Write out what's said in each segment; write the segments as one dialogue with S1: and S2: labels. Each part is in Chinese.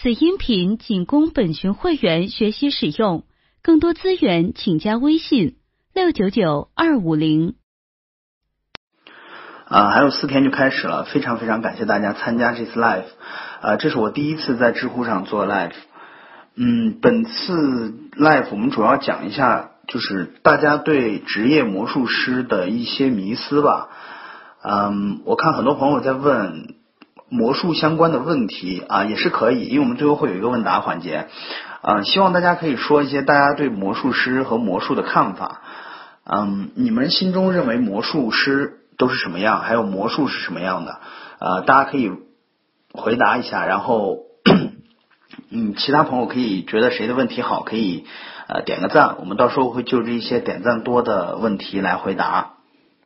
S1: 此音频仅供本群会员学习使用，更多资源请加微信六九九二五零。
S2: 啊，还有四天就开始了，非常非常感谢大家参加这次 live。啊，这是我第一次在知乎上做 live。嗯，本次 live 我们主要讲一下，就是大家对职业魔术师的一些迷思吧。嗯，我看很多朋友在问。魔术相关的问题啊，也是可以，因为我们最后会有一个问答环节，啊，希望大家可以说一些大家对魔术师和魔术的看法，嗯，你们心中认为魔术师都是什么样，还有魔术是什么样的，呃，大家可以回答一下，然后，嗯，其他朋友可以觉得谁的问题好，可以呃点个赞，我们到时候会就这一些点赞多的问题来回答。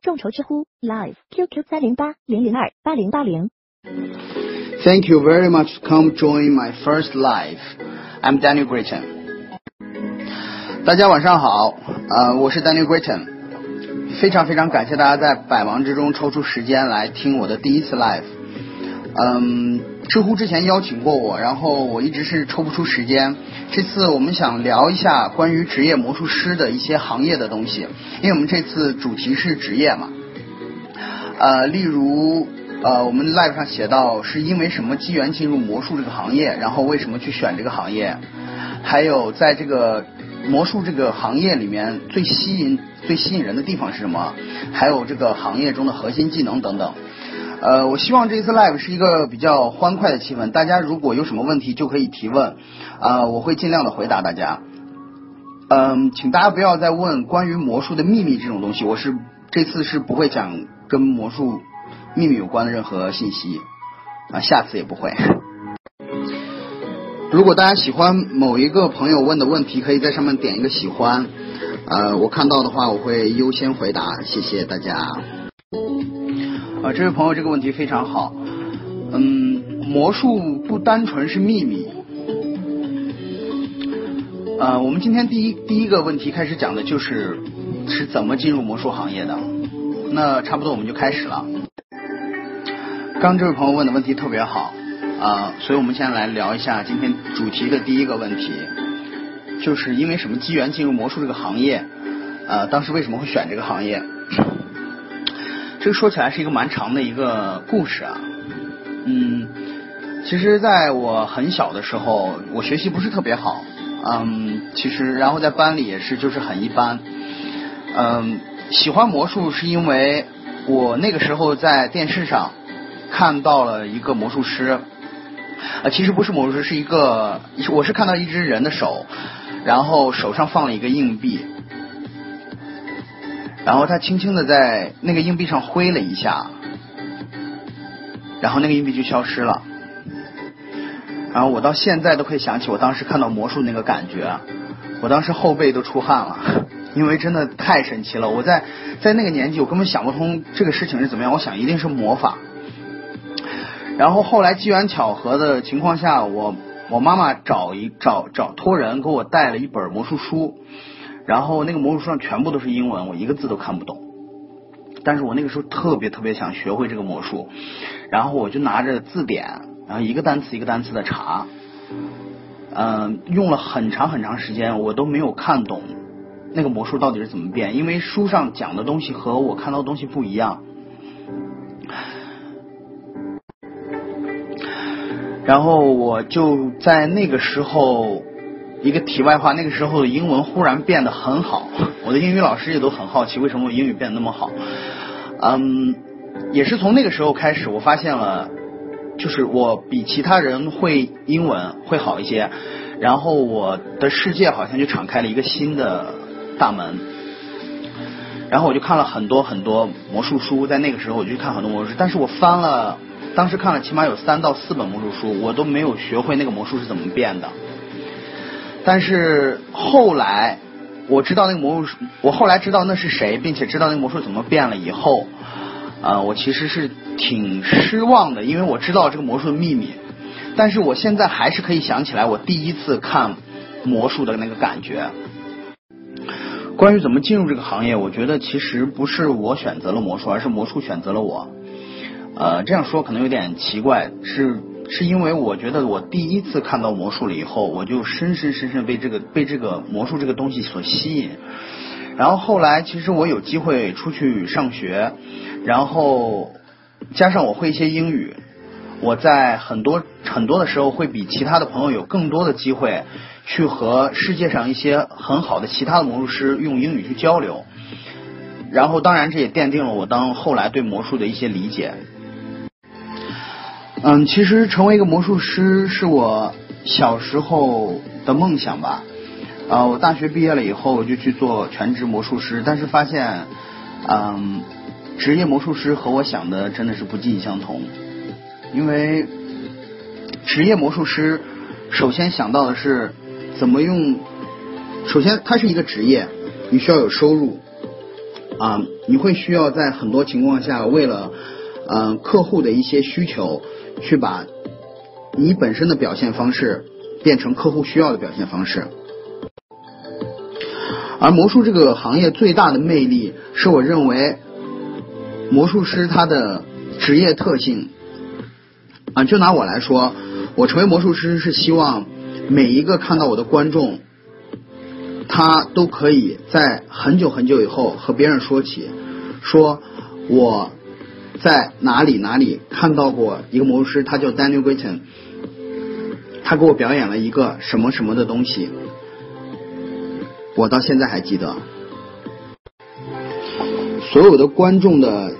S3: 众筹知乎 Live QQ 三零八零零二八零八零。
S2: Thank you very much come join my first live. I'm Daniel Gritton. 大家晚上好，呃，我是 Daniel Gritton。非常非常感谢大家在百忙之中抽出时间来听我的第一次 live。嗯，知乎之前邀请过我，然后我一直是抽不出时间。这次我们想聊一下关于职业魔术师的一些行业的东西，因为我们这次主题是职业嘛。呃，例如。呃，我们 live 上写到是因为什么机缘进入魔术这个行业，然后为什么去选这个行业，还有在这个魔术这个行业里面最吸引最吸引人的地方是什么，还有这个行业中的核心技能等等。呃，我希望这次 live 是一个比较欢快的气氛，大家如果有什么问题就可以提问，啊，我会尽量的回答大家。嗯，请大家不要再问关于魔术的秘密这种东西，我是这次是不会讲跟魔术。秘密有关的任何信息啊，下次也不会。如果大家喜欢某一个朋友问的问题，可以在上面点一个喜欢，呃，我看到的话我会优先回答，谢谢大家。啊，这位朋友这个问题非常好，嗯，魔术不单纯是秘密。呃，我们今天第一第一个问题开始讲的就是是怎么进入魔术行业的，那差不多我们就开始了。刚这位朋友问的问题特别好啊，所以我们先来聊一下今天主题的第一个问题，就是因为什么机缘进入魔术这个行业？呃，当时为什么会选这个行业？这个说起来是一个蛮长的一个故事啊。嗯，其实在我很小的时候，我学习不是特别好，嗯，其实然后在班里也是就是很一般。嗯，喜欢魔术是因为我那个时候在电视上。看到了一个魔术师，啊，其实不是魔术师，是一个，我是看到一只人的手，然后手上放了一个硬币，然后他轻轻的在那个硬币上挥了一下，然后那个硬币就消失了，然后我到现在都可以想起我当时看到魔术那个感觉，我当时后背都出汗了，因为真的太神奇了，我在在那个年纪我根本想不通这个事情是怎么样，我想一定是魔法。然后后来机缘巧合的情况下，我我妈妈找一找找托人给我带了一本魔术书，然后那个魔术书上全部都是英文，我一个字都看不懂。但是我那个时候特别特别想学会这个魔术，然后我就拿着字典，然后一个单词一个单词的查，嗯，用了很长很长时间，我都没有看懂那个魔术到底是怎么变，因为书上讲的东西和我看到的东西不一样。然后我就在那个时候，一个题外话，那个时候的英文忽然变得很好，我的英语老师也都很好奇为什么我英语变得那么好。嗯，也是从那个时候开始，我发现了，就是我比其他人会英文会好一些，然后我的世界好像就敞开了一个新的大门。然后我就看了很多很多魔术书，在那个时候我就看很多魔术，但是我翻了。当时看了起码有三到四本魔术书，我都没有学会那个魔术是怎么变的。但是后来我知道那个魔术，我后来知道那是谁，并且知道那个魔术怎么变了以后，啊，我其实是挺失望的，因为我知道这个魔术的秘密。但是我现在还是可以想起来我第一次看魔术的那个感觉。关于怎么进入这个行业，我觉得其实不是我选择了魔术，而是魔术选择了我。呃，这样说可能有点奇怪，是是因为我觉得我第一次看到魔术了以后，我就深深深深被这个被这个魔术这个东西所吸引。然后后来其实我有机会出去上学，然后加上我会一些英语，我在很多很多的时候会比其他的朋友有更多的机会去和世界上一些很好的其他的魔术师用英语去交流。然后当然这也奠定了我当后来对魔术的一些理解。嗯，其实成为一个魔术师是我小时候的梦想吧。啊，我大学毕业了以后，我就去做全职魔术师，但是发现，嗯，职业魔术师和我想的真的是不尽相同。因为职业魔术师首先想到的是怎么用，首先它是一个职业，你需要有收入，啊，你会需要在很多情况下为了嗯客户的一些需求。去把你本身的表现方式变成客户需要的表现方式，而魔术这个行业最大的魅力，是我认为魔术师他的职业特性啊，就拿我来说，我成为魔术师是希望每一个看到我的观众，他都可以在很久很久以后和别人说起，说我。在哪里哪里看到过一个魔术师，他叫 Daniel Gritton，他给我表演了一个什么什么的东西，我到现在还记得。所有的观众的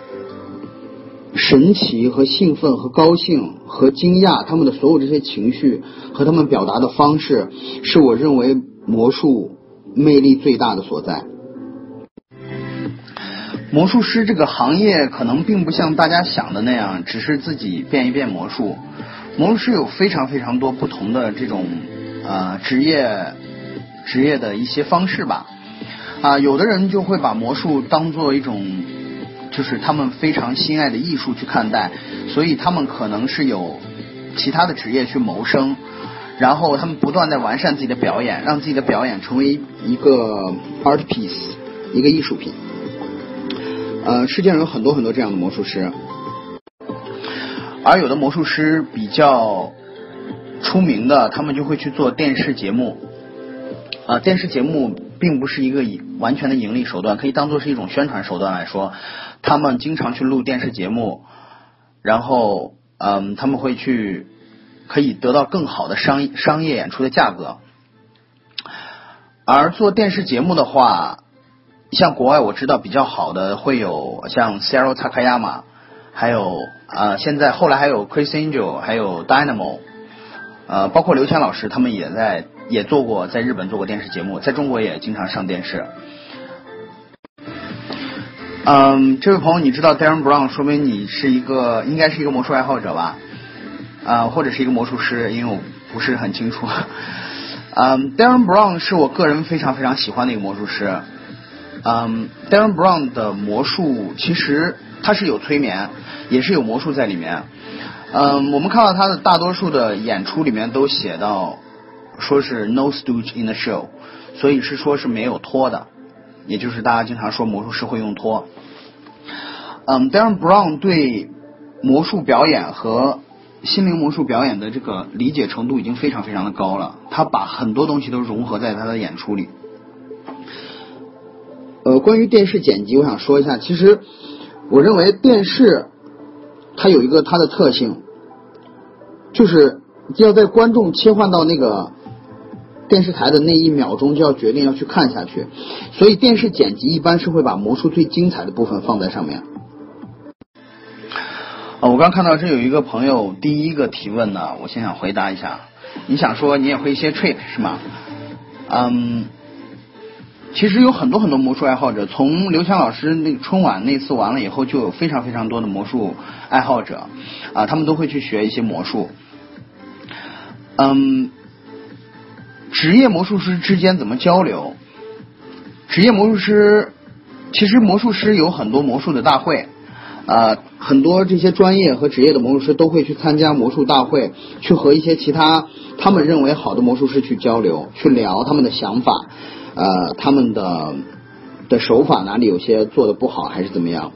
S2: 神奇和兴奋和高兴和惊讶，他们的所有这些情绪和他们表达的方式，是我认为魔术魅力最大的所在。魔术师这个行业可能并不像大家想的那样，只是自己变一变魔术。魔术师有非常非常多不同的这种呃职业职业的一些方式吧。啊，有的人就会把魔术当做一种就是他们非常心爱的艺术去看待，所以他们可能是有其他的职业去谋生，然后他们不断在完善自己的表演，让自己的表演成为一个 art piece，一个艺术品。呃，世界上有很多很多这样的魔术师，而有的魔术师比较出名的，他们就会去做电视节目。啊，电视节目并不是一个完全的盈利手段，可以当做是一种宣传手段来说。他们经常去录电视节目，然后嗯，他们会去可以得到更好的商商业演出的价格。而做电视节目的话，像国外我知道比较好的会有像 Sarah Takayama，还有啊现在后来还有 Chris Angel，还有 Dynamo，呃包括刘谦老师他们也在也做过在日本做过电视节目，在中国也经常上电视。嗯，这位朋友你知道 Darren Brown，说明你是一个应该是一个魔术爱好者吧？啊或者是一个魔术师，因为我不是很清楚。嗯，Darren Brown 是我个人非常非常喜欢的一个魔术师。嗯，Darren Brown 的魔术其实他是有催眠，也是有魔术在里面。嗯，我们看到他的大多数的演出里面都写到，说是 No stooge in the show，所以是说是没有托的，也就是大家经常说魔术师会用托。嗯，Darren Brown 对魔术表演和心灵魔术表演的这个理解程度已经非常非常的高了，他把很多东西都融合在他的演出里。呃，关于电视剪辑，我想说一下。其实，我认为电视它有一个它的特性，就是要在观众切换到那个电视台的那一秒钟，就要决定要去看下去。所以，电视剪辑一般是会把魔术最精彩的部分放在上面。啊，我刚看到这有一个朋友第一个提问呢，我先想回答一下。你想说你也会一些 trick 是吗？嗯。其实有很多很多魔术爱好者，从刘强老师那个春晚那次完了以后，就有非常非常多的魔术爱好者啊，他们都会去学一些魔术。嗯，职业魔术师之间怎么交流？职业魔术师其实魔术师有很多魔术的大会啊，很多这些专业和职业的魔术师都会去参加魔术大会，去和一些其他他们认为好的魔术师去交流，去聊他们的想法。呃，他们的的手法哪里有些做的不好，还是怎么样？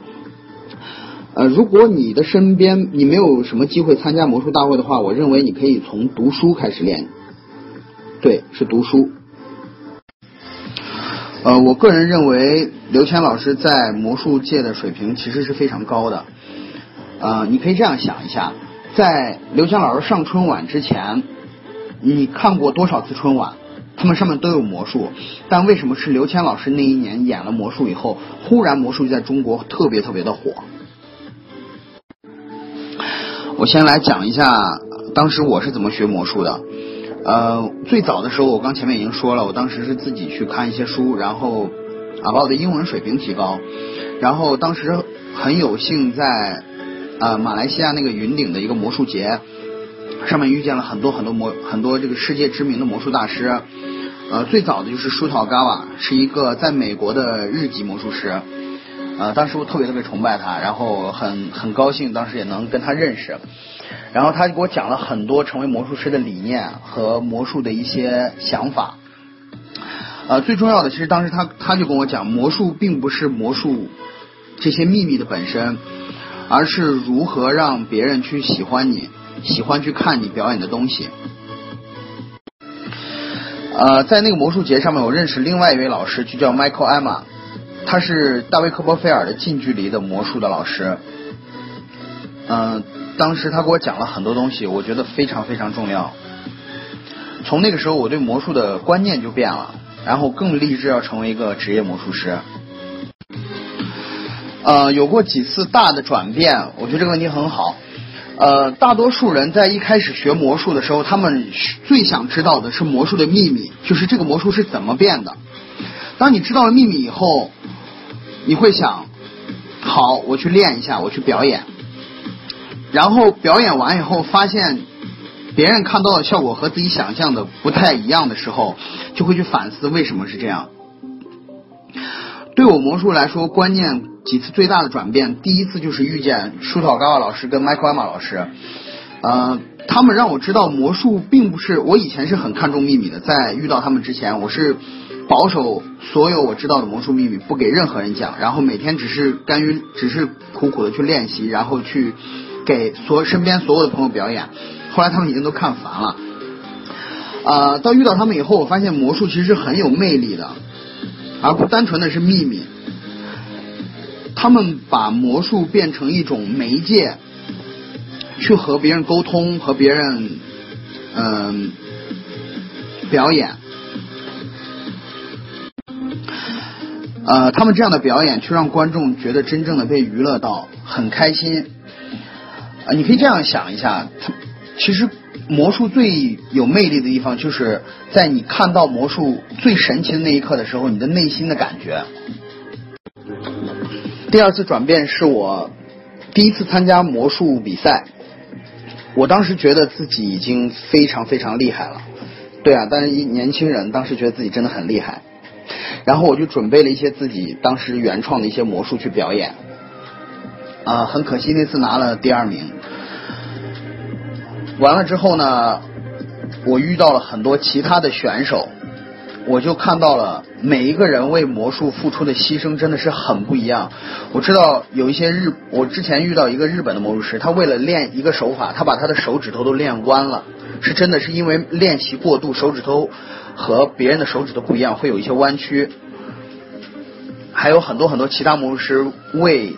S2: 呃，如果你的身边你没有什么机会参加魔术大会的话，我认为你可以从读书开始练。对，是读书。呃，我个人认为刘谦老师在魔术界的水平其实是非常高的。呃，你可以这样想一下，在刘谦老师上春晚之前，你看过多少次春晚？他们上面都有魔术，但为什么是刘谦老师那一年演了魔术以后，忽然魔术就在中国特别特别的火？我先来讲一下当时我是怎么学魔术的。呃，最早的时候，我刚前面已经说了，我当时是自己去看一些书，然后啊把我的英文水平提高。然后当时很有幸在呃马来西亚那个云顶的一个魔术节上面遇见了很多很多魔很多这个世界知名的魔术大师。呃，最早的就是舒陶嘎瓦，是一个在美国的日籍魔术师。呃，当时我特别特别崇拜他，然后很很高兴，当时也能跟他认识。然后他就给我讲了很多成为魔术师的理念和魔术的一些想法。呃，最重要的，其实当时他他就跟我讲，魔术并不是魔术这些秘密的本身，而是如何让别人去喜欢你，喜欢去看你表演的东西。呃，在那个魔术节上面，我认识另外一位老师，就叫 Michael Emma。他是大卫科波菲尔的近距离的魔术的老师，嗯，当时他给我讲了很多东西，我觉得非常非常重要。从那个时候，我对魔术的观念就变了，然后更立志要成为一个职业魔术师。呃，有过几次大的转变，我觉得这个问题很好。呃，大多数人在一开始学魔术的时候，他们最想知道的是魔术的秘密，就是这个魔术是怎么变的。当你知道了秘密以后，你会想，好，我去练一下，我去表演，然后表演完以后，发现别人看到的效果和自己想象的不太一样的时候，就会去反思为什么是这样。对我魔术来说，观念几次最大的转变，第一次就是遇见舒陶高瓦老师跟麦克艾玛老师，呃，他们让我知道魔术并不是我以前是很看重秘密的，在遇到他们之前，我是。保守所有我知道的魔术秘密，不给任何人讲，然后每天只是甘于，只是苦苦的去练习，然后去给所身边所有的朋友表演。后来他们已经都看烦了。啊，到遇到他们以后，我发现魔术其实是很有魅力的，而不单纯的是秘密。他们把魔术变成一种媒介，去和别人沟通，和别人嗯表演。呃，他们这样的表演，却让观众觉得真正的被娱乐到，很开心。啊，你可以这样想一下，他其实魔术最有魅力的地方，就是在你看到魔术最神奇的那一刻的时候，你的内心的感觉。第二次转变是我第一次参加魔术比赛，我当时觉得自己已经非常非常厉害了。对啊，但是一年轻人当时觉得自己真的很厉害。然后我就准备了一些自己当时原创的一些魔术去表演，啊，很可惜那次拿了第二名。完了之后呢，我遇到了很多其他的选手，我就看到了每一个人为魔术付出的牺牲真的是很不一样。我知道有一些日，我之前遇到一个日本的魔术师，他为了练一个手法，他把他的手指头都练弯了，是真的是因为练习过度，手指头。和别人的手指头不一样，会有一些弯曲。还有很多很多其他魔术师为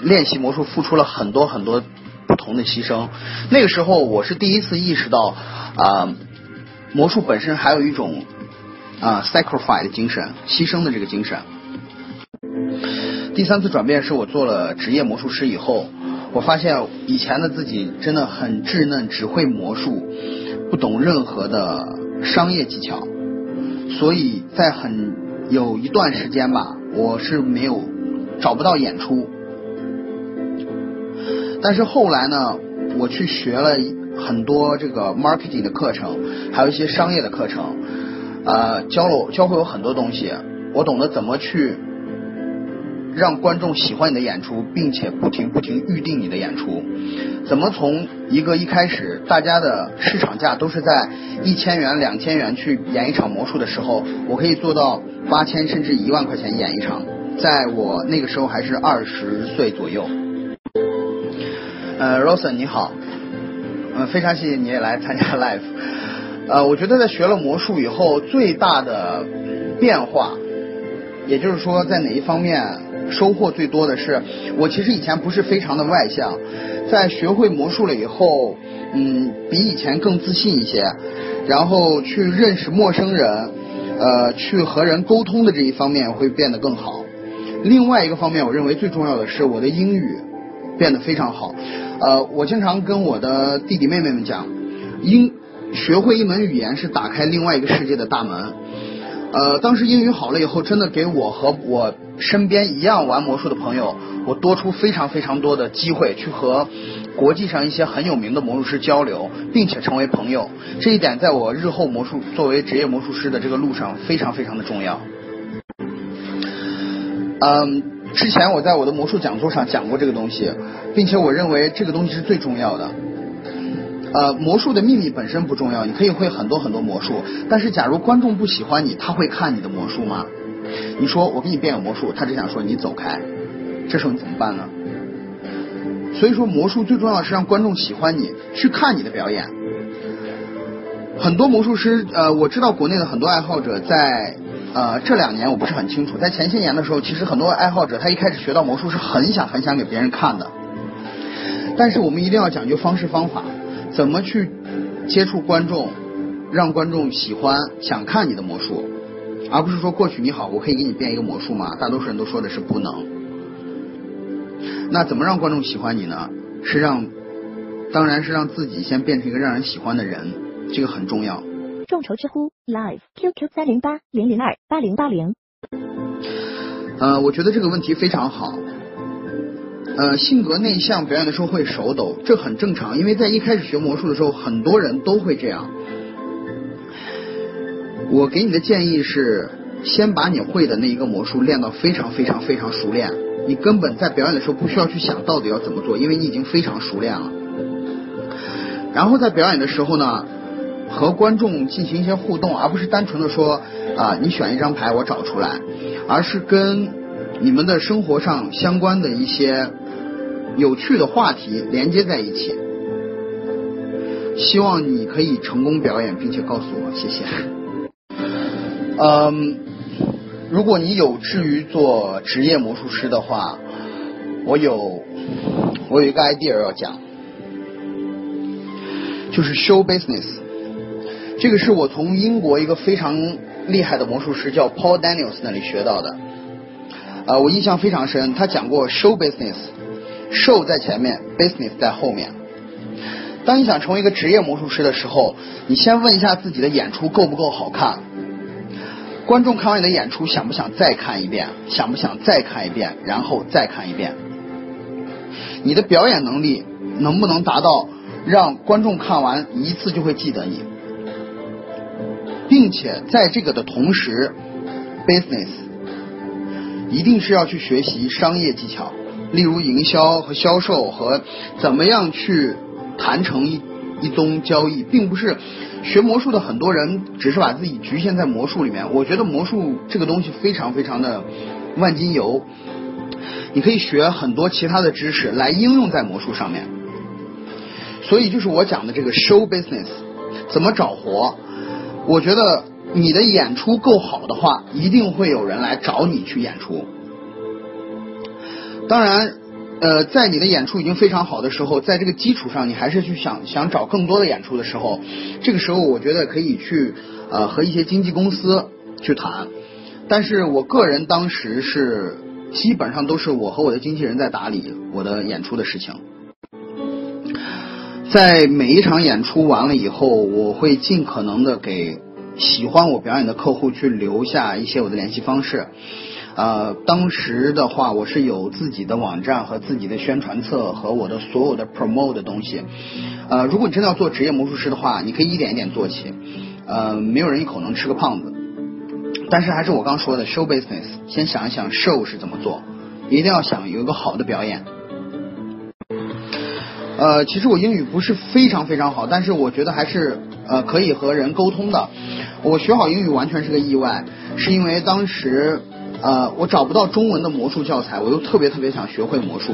S2: 练习魔术付出了很多很多不同的牺牲。那个时候，我是第一次意识到啊，魔术本身还有一种啊 sacrifice 的精神，牺牲的这个精神。第三次转变是我做了职业魔术师以后，我发现以前的自己真的很稚嫩，只会魔术，不懂任何的商业技巧。所以在很有一段时间吧，我是没有找不到演出。但是后来呢，我去学了很多这个 marketing 的课程，还有一些商业的课程，呃，教了我教会我很多东西。我懂得怎么去让观众喜欢你的演出，并且不停不停预定你的演出。怎么从一个一开始大家的市场价都是在一千元、两千元去演一场魔术的时候，我可以做到八千甚至一万块钱演一场，在我那个时候还是二十岁左右。呃，Rosen 你好，呃，非常谢谢你也来参加 live。呃，我觉得在学了魔术以后，最大的变化，也就是说在哪一方面收获最多的是，我其实以前不是非常的外向，在学会魔术了以后，嗯，比以前更自信一些，然后去认识陌生人，呃，去和人沟通的这一方面会变得更好。另外一个方面，我认为最重要的是我的英语变得非常好。呃，我经常跟我的弟弟妹妹们讲，英学会一门语言是打开另外一个世界的大门。呃，当时英语好了以后，真的给我和我身边一样玩魔术的朋友，我多出非常非常多的机会去和国际上一些很有名的魔术师交流，并且成为朋友。这一点在我日后魔术作为职业魔术师的这个路上非常非常的重要。嗯，之前我在我的魔术讲座上讲过这个东西，并且我认为这个东西是最重要的。呃，魔术的秘密本身不重要，你可以会很多很多魔术，但是假如观众不喜欢你，他会看你的魔术吗？你说我给你变个魔术，他只想说你走开，这时候你怎么办呢？所以说魔术最重要的是让观众喜欢你，去看你的表演。很多魔术师，呃，我知道国内的很多爱好者在。呃，这两年我不是很清楚，在前些年的时候，其实很多爱好者他一开始学到魔术是很想很想给别人看的，但是我们一定要讲究方式方法，怎么去接触观众，让观众喜欢想看你的魔术，而不是说过去你好，我可以给你变一个魔术吗？大多数人都说的是不能。那怎么让观众喜欢你呢？是让，当然是让自己先变成一个让人喜欢的人，这个很重要。
S3: 众筹知乎 Live QQ 三零八零零二八零八零。
S2: 呃，我觉得这个问题非常好。呃，性格内向，表演的时候会手抖，这很正常，因为在一开始学魔术的时候，很多人都会这样。我给你的建议是，先把你会的那一个魔术练到非常非常非常熟练，你根本在表演的时候不需要去想到底要怎么做，因为你已经非常熟练了。然后在表演的时候呢？和观众进行一些互动，而不是单纯的说啊，你选一张牌我找出来，而是跟你们的生活上相关的一些有趣的话题连接在一起。希望你可以成功表演，并且告诉我，谢谢。嗯，如果你有志于做职业魔术师的话，我有我有一个 idea 要讲，就是 show business。这个是我从英国一个非常厉害的魔术师叫 Paul Daniels 那里学到的，啊，我印象非常深。他讲过 show business，show 在前面，business 在后面。当你想成为一个职业魔术师的时候，你先问一下自己的演出够不够好看，观众看完你的演出想不想再看一遍，想不想再看一遍，然后再看一遍。你的表演能力能不能达到让观众看完一次就会记得你？并且在这个的同时，business 一定是要去学习商业技巧，例如营销和销售和怎么样去谈成一一宗交易，并不是学魔术的很多人只是把自己局限在魔术里面。我觉得魔术这个东西非常非常的万金油，你可以学很多其他的知识来应用在魔术上面。所以就是我讲的这个 show business 怎么找活。我觉得你的演出够好的话，一定会有人来找你去演出。当然，呃，在你的演出已经非常好的时候，在这个基础上，你还是去想想找更多的演出的时候，这个时候我觉得可以去呃和一些经纪公司去谈。但是我个人当时是基本上都是我和我的经纪人在打理我的演出的事情。在每一场演出完了以后，我会尽可能的给喜欢我表演的客户去留下一些我的联系方式。呃，当时的话，我是有自己的网站和自己的宣传册和我的所有的 promote 的东西。呃，如果你真的要做职业魔术师的话，你可以一点一点做起。呃，没有人一口能吃个胖子。但是还是我刚说的 show business，先想一想 show 是怎么做，一定要想有一个好的表演。呃，其实我英语不是非常非常好，但是我觉得还是呃可以和人沟通的。我学好英语完全是个意外，是因为当时呃我找不到中文的魔术教材，我又特别特别想学会魔术，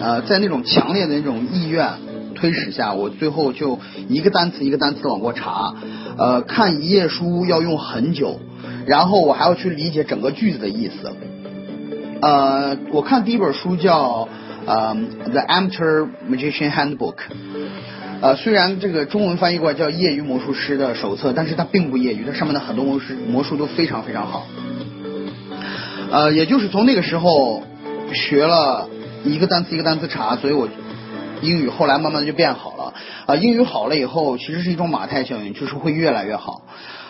S2: 呃，在那种强烈的那种意愿推使下，我最后就一个单词一个单词往过查，呃，看一页书要用很久，然后我还要去理解整个句子的意思。呃，我看第一本书叫呃《The Amateur Magician Handbook》，呃，虽然这个中文翻译过来叫《业余魔术师的手册》，但是它并不业余，它上面的很多魔术魔术都非常非常好。呃，也就是从那个时候学了一个单词一个单词查，所以我英语后来慢慢的就变好了。啊，英语好了以后，其实是一种马太效应，就是会越来越好。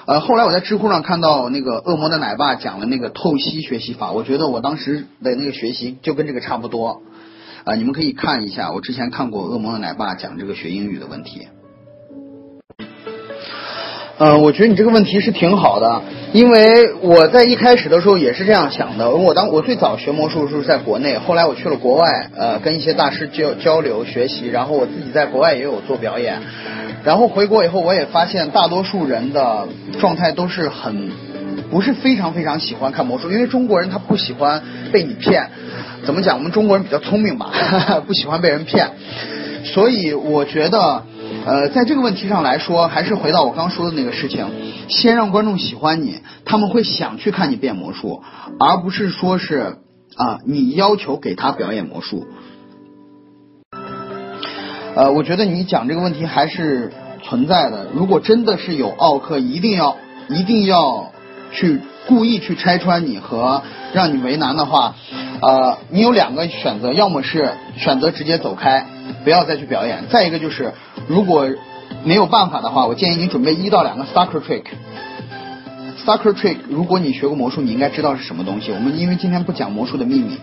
S2: 呃，后来我在知乎上看到那个恶魔的奶爸讲了那个透析学习法，我觉得我当时的那个学习就跟这个差不多。啊，你们可以看一下，我之前看过恶魔的奶爸讲这个学英语的问题。嗯，我觉得你这个问题是挺好的，因为我在一开始的时候也是这样想的。我当我最早学魔术是在国内，后来我去了国外，呃，跟一些大师交交流学习，然后我自己在国外也有做表演。然后回国以后，我也发现大多数人的状态都是很不是非常非常喜欢看魔术，因为中国人他不喜欢被你骗。怎么讲？我们中国人比较聪明吧，不喜欢被人骗。所以我觉得。呃，在这个问题上来说，还是回到我刚说的那个事情，先让观众喜欢你，他们会想去看你变魔术，而不是说是啊，你要求给他表演魔术。呃，我觉得你讲这个问题还是存在的。如果真的是有奥克，一定要一定要去故意去拆穿你和让你为难的话，呃，你有两个选择，要么是选择直接走开，不要再去表演；再一个就是。如果没有办法的话，我建议你准备一到两个 sucker trick。sucker trick，如果你学过魔术，你应该知道是什么东西。我们因为今天不讲魔术的秘密。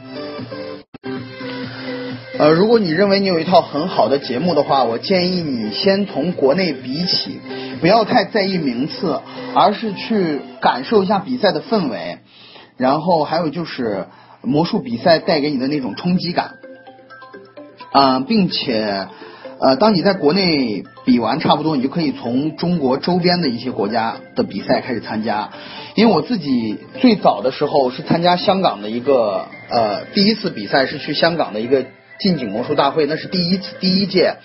S2: 呃，如果你认为你有一套很好的节目的话，我建议你先从国内比起，不要太在意名次，而是去感受一下比赛的氛围，然后还有就是魔术比赛带给你的那种冲击感，啊，并且。呃，当你在国内比完差不多，你就可以从中国周边的一些国家的比赛开始参加。因为我自己最早的时候是参加香港的一个呃第一次比赛，是去香港的一个近景魔术大会，那是第一次第一届。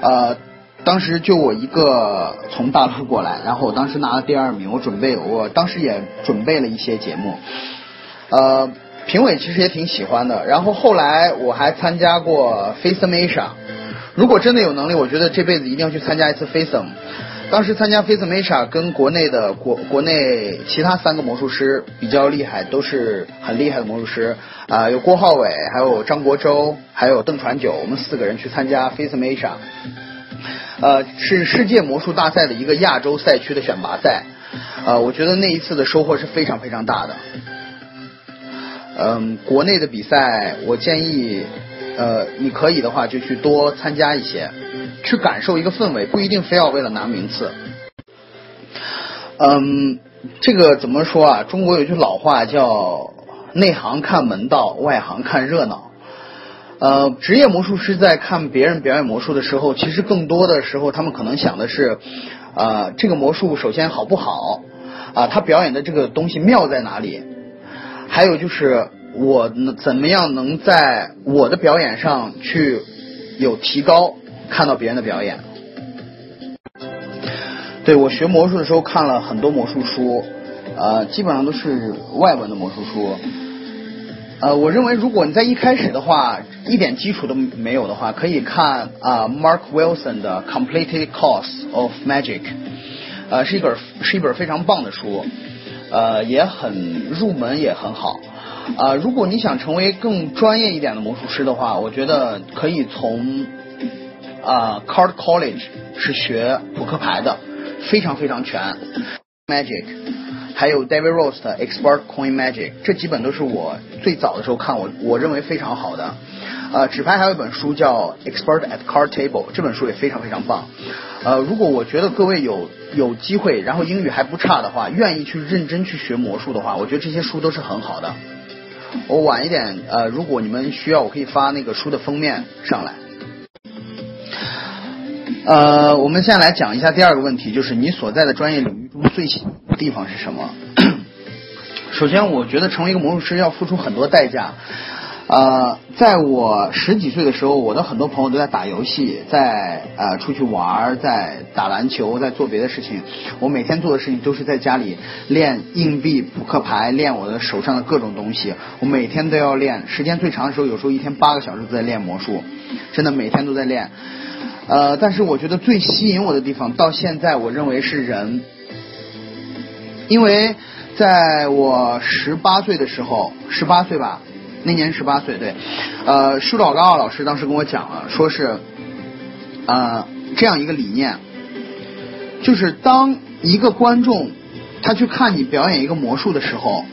S2: 呃，当时就我一个从大陆过来，然后我当时拿了第二名。我准备，我当时也准备了一些节目。呃，评委其实也挺喜欢的。然后后来我还参加过 Face Asia。如果真的有能力，我觉得这辈子一定要去参加一次 FACEM。当时参加 FACEM Asia，跟国内的国国内其他三个魔术师比较厉害，都是很厉害的魔术师啊，有郭浩伟，还有张国洲，还有邓传九，我们四个人去参加 FACEM Asia，呃，是世界魔术大赛的一个亚洲赛区的选拔赛，呃，我觉得那一次的收获是非常非常大的。嗯，国内的比赛，我建议。呃，你可以的话就去多参加一些，去感受一个氛围，不一定非要为了拿名次。嗯，这个怎么说啊？中国有句老话叫“内行看门道，外行看热闹”。呃，职业魔术师在看别人表演魔术的时候，其实更多的时候他们可能想的是，啊，这个魔术首先好不好？啊，他表演的这个东西妙在哪里？还有就是。我怎么样能在我的表演上去有提高？看到别人的表演，对我学魔术的时候看了很多魔术书，呃，基本上都是外文的魔术书。呃，我认为如果你在一开始的话一点基础都没有的话，可以看啊 Mark Wilson 的 Completed Course of Magic，呃，是一本是一本非常棒的书，呃，也很入门也很好。啊，如果你想成为更专业一点的魔术师的话，我觉得可以从啊 Card College 是学扑克牌的，非常非常全。Magic，还有 David Rose 的 Expert Coin Magic，这几本都是我最早的时候看我我认为非常好的。呃，纸牌还有一本书叫 Expert at Card Table，这本书也非常非常棒。呃，如果我觉得各位有有机会，然后英语还不差的话，愿意去认真去学魔术的话，我觉得这些书都是很好的。我晚一点，呃，如果你们需要，我可以发那个书的封面上来。呃，我们现在来讲一下第二个问题，就是你所在的专业领域中最喜欢的地方是什么？首先，我觉得成为一个魔术师要付出很多代价。呃，在我十几岁的时候，我的很多朋友都在打游戏，在呃出去玩，在打篮球，在做别的事情。我每天做的事情都是在家里练硬币、扑克牌，练我的手上的各种东西。我每天都要练，时间最长的时候，有时候一天八个小时都在练魔术，真的每天都在练。呃，但是我觉得最吸引我的地方，到现在我认为是人，因为在我十八岁的时候，十八岁吧。那年十八岁，对，呃，舒导高老师当时跟我讲了，说是，呃，这样一个理念，就是当一个观众他去看你表演一个魔术的时候，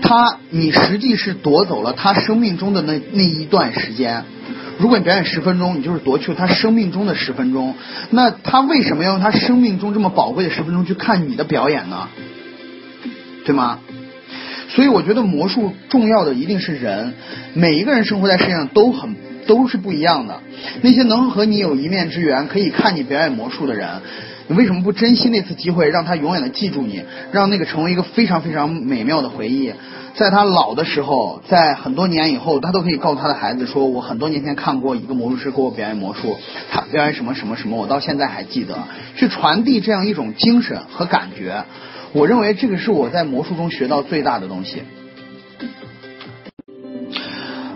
S2: 他你实际是夺走了他生命中的那那一段时间。如果你表演十分钟，你就是夺去了他生命中的十分钟。那他为什么要用他生命中这么宝贵的十分钟去看你的表演呢？对吗？所以我觉得魔术重要的一定是人，每一个人生活在世界上都很都是不一样的。那些能和你有一面之缘，可以看你表演魔术的人，你为什么不珍惜那次机会，让他永远的记住你，让那个成为一个非常非常美妙的回忆？在他老的时候，在很多年以后，他都可以告诉他的孩子说：“我很多年前看过一个魔术师给我表演魔术，他表演什么什么什么，我到现在还记得。”去传递这样一种精神和感觉。我认为这个是我在魔术中学到最大的东西。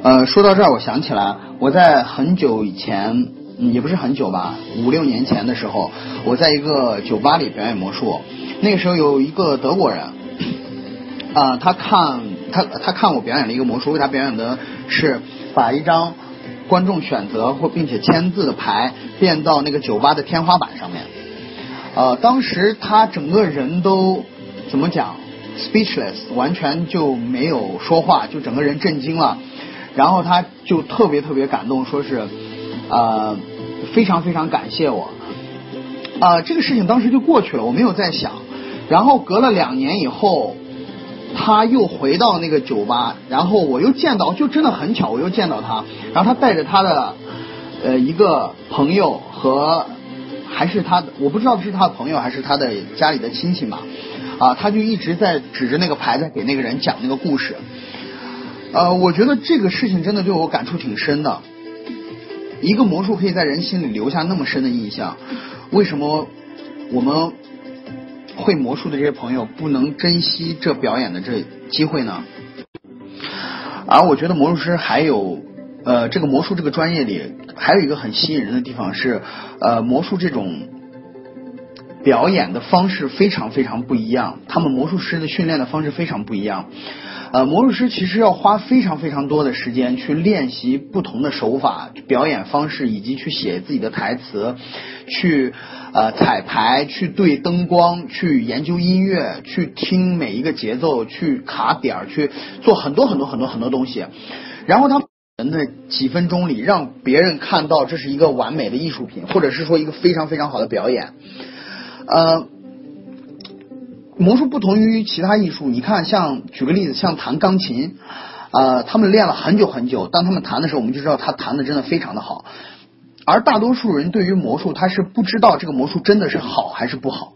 S2: 呃，说到这儿，我想起来，我在很久以前，也不是很久吧，五六年前的时候，我在一个酒吧里表演魔术。那个时候有一个德国人，啊，他看他他看我表演了一个魔术，为他表演的是把一张观众选择或并且签字的牌变到那个酒吧的天花板上面。呃，当时他整个人都怎么讲，speechless，完全就没有说话，就整个人震惊了。然后他就特别特别感动，说是呃非常非常感谢我。啊，这个事情当时就过去了，我没有再想。然后隔了两年以后，他又回到那个酒吧，然后我又见到，就真的很巧，我又见到他。然后他带着他的呃一个朋友和。还是他，我不知道是他的朋友还是他的家里的亲戚嘛，啊，他就一直在指着那个牌子给那个人讲那个故事，呃，我觉得这个事情真的对我感触挺深的。一个魔术可以在人心里留下那么深的印象，为什么我们会魔术的这些朋友不能珍惜这表演的这机会呢？而我觉得魔术师还有。呃，这个魔术这个专业里还有一个很吸引人的地方是，呃，魔术这种表演的方式非常非常不一样，他们魔术师的训练的方式非常不一样。呃，魔术师其实要花非常非常多的时间去练习不同的手法、表演方式，以及去写自己的台词，去呃彩排、去对灯光、去研究音乐、去听每一个节奏、去卡点儿、去做很多很多很多很多东西，然后他。人的几分钟里，让别人看到这是一个完美的艺术品，或者是说一个非常非常好的表演。呃，魔术不同于其他艺术，你看，像举个例子，像弹钢琴，呃，他们练了很久很久，当他们弹的时候，我们就知道他弹的真的非常的好。而大多数人对于魔术，他是不知道这个魔术真的是好还是不好，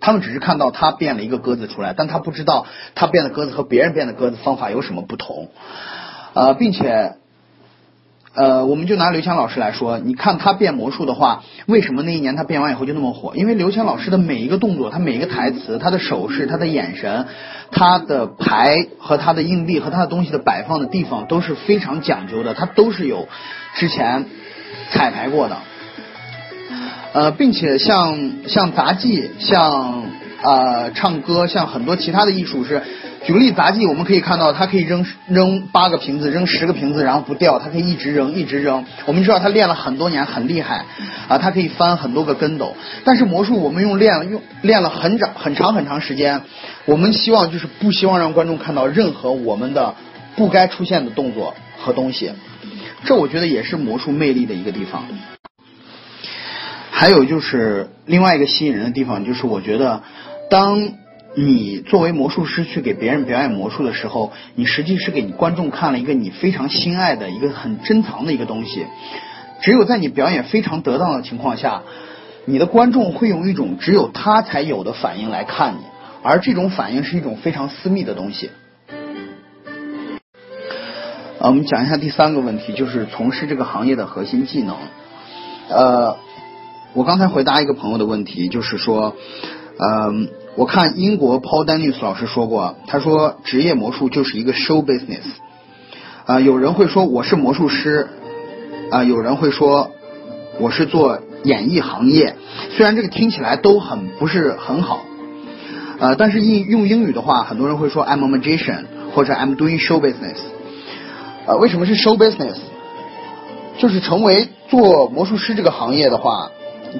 S2: 他们只是看到他变了一个鸽子出来，但他不知道他变的鸽子和别人变的鸽子方法有什么不同。呃，并且，呃，我们就拿刘强老师来说，你看他变魔术的话，为什么那一年他变完以后就那么火？因为刘强老师的每一个动作，他每一个台词，他的手势，他的眼神，他的牌和他的硬币和他的东西的摆放的地方都是非常讲究的，他都是有之前彩排过的。呃，并且像像杂技，像呃唱歌，像很多其他的艺术是。举个例，杂技我们可以看到，他可以扔扔八个瓶子，扔十个瓶子，然后不掉，他可以一直扔，一直扔。我们知道他练了很多年，很厉害啊，他可以翻很多个跟斗。但是魔术我们用练了用练了很长很长很长时间，我们希望就是不希望让观众看到任何我们的不该出现的动作和东西。这我觉得也是魔术魅力的一个地方。还有就是另外一个吸引人的地方，就是我觉得当。你作为魔术师去给别人表演魔术的时候，你实际是给你观众看了一个你非常心爱的一个很珍藏的一个东西。只有在你表演非常得当的情况下，你的观众会用一种只有他才有的反应来看你，而这种反应是一种非常私密的东西。啊我们讲一下第三个问题，就是从事这个行业的核心技能。呃，我刚才回答一个朋友的问题，就是说，嗯，我看英国 Paul Daniels 老师说过，他说职业魔术就是一个 show business。啊，有人会说我是魔术师，啊，有人会说我是做演艺行业，虽然这个听起来都很不是很好，呃，但是英用英语的话，很多人会说 I'm a magician 或者 I'm doing show business。呃，为什么是 show business？就是成为做魔术师这个行业的话，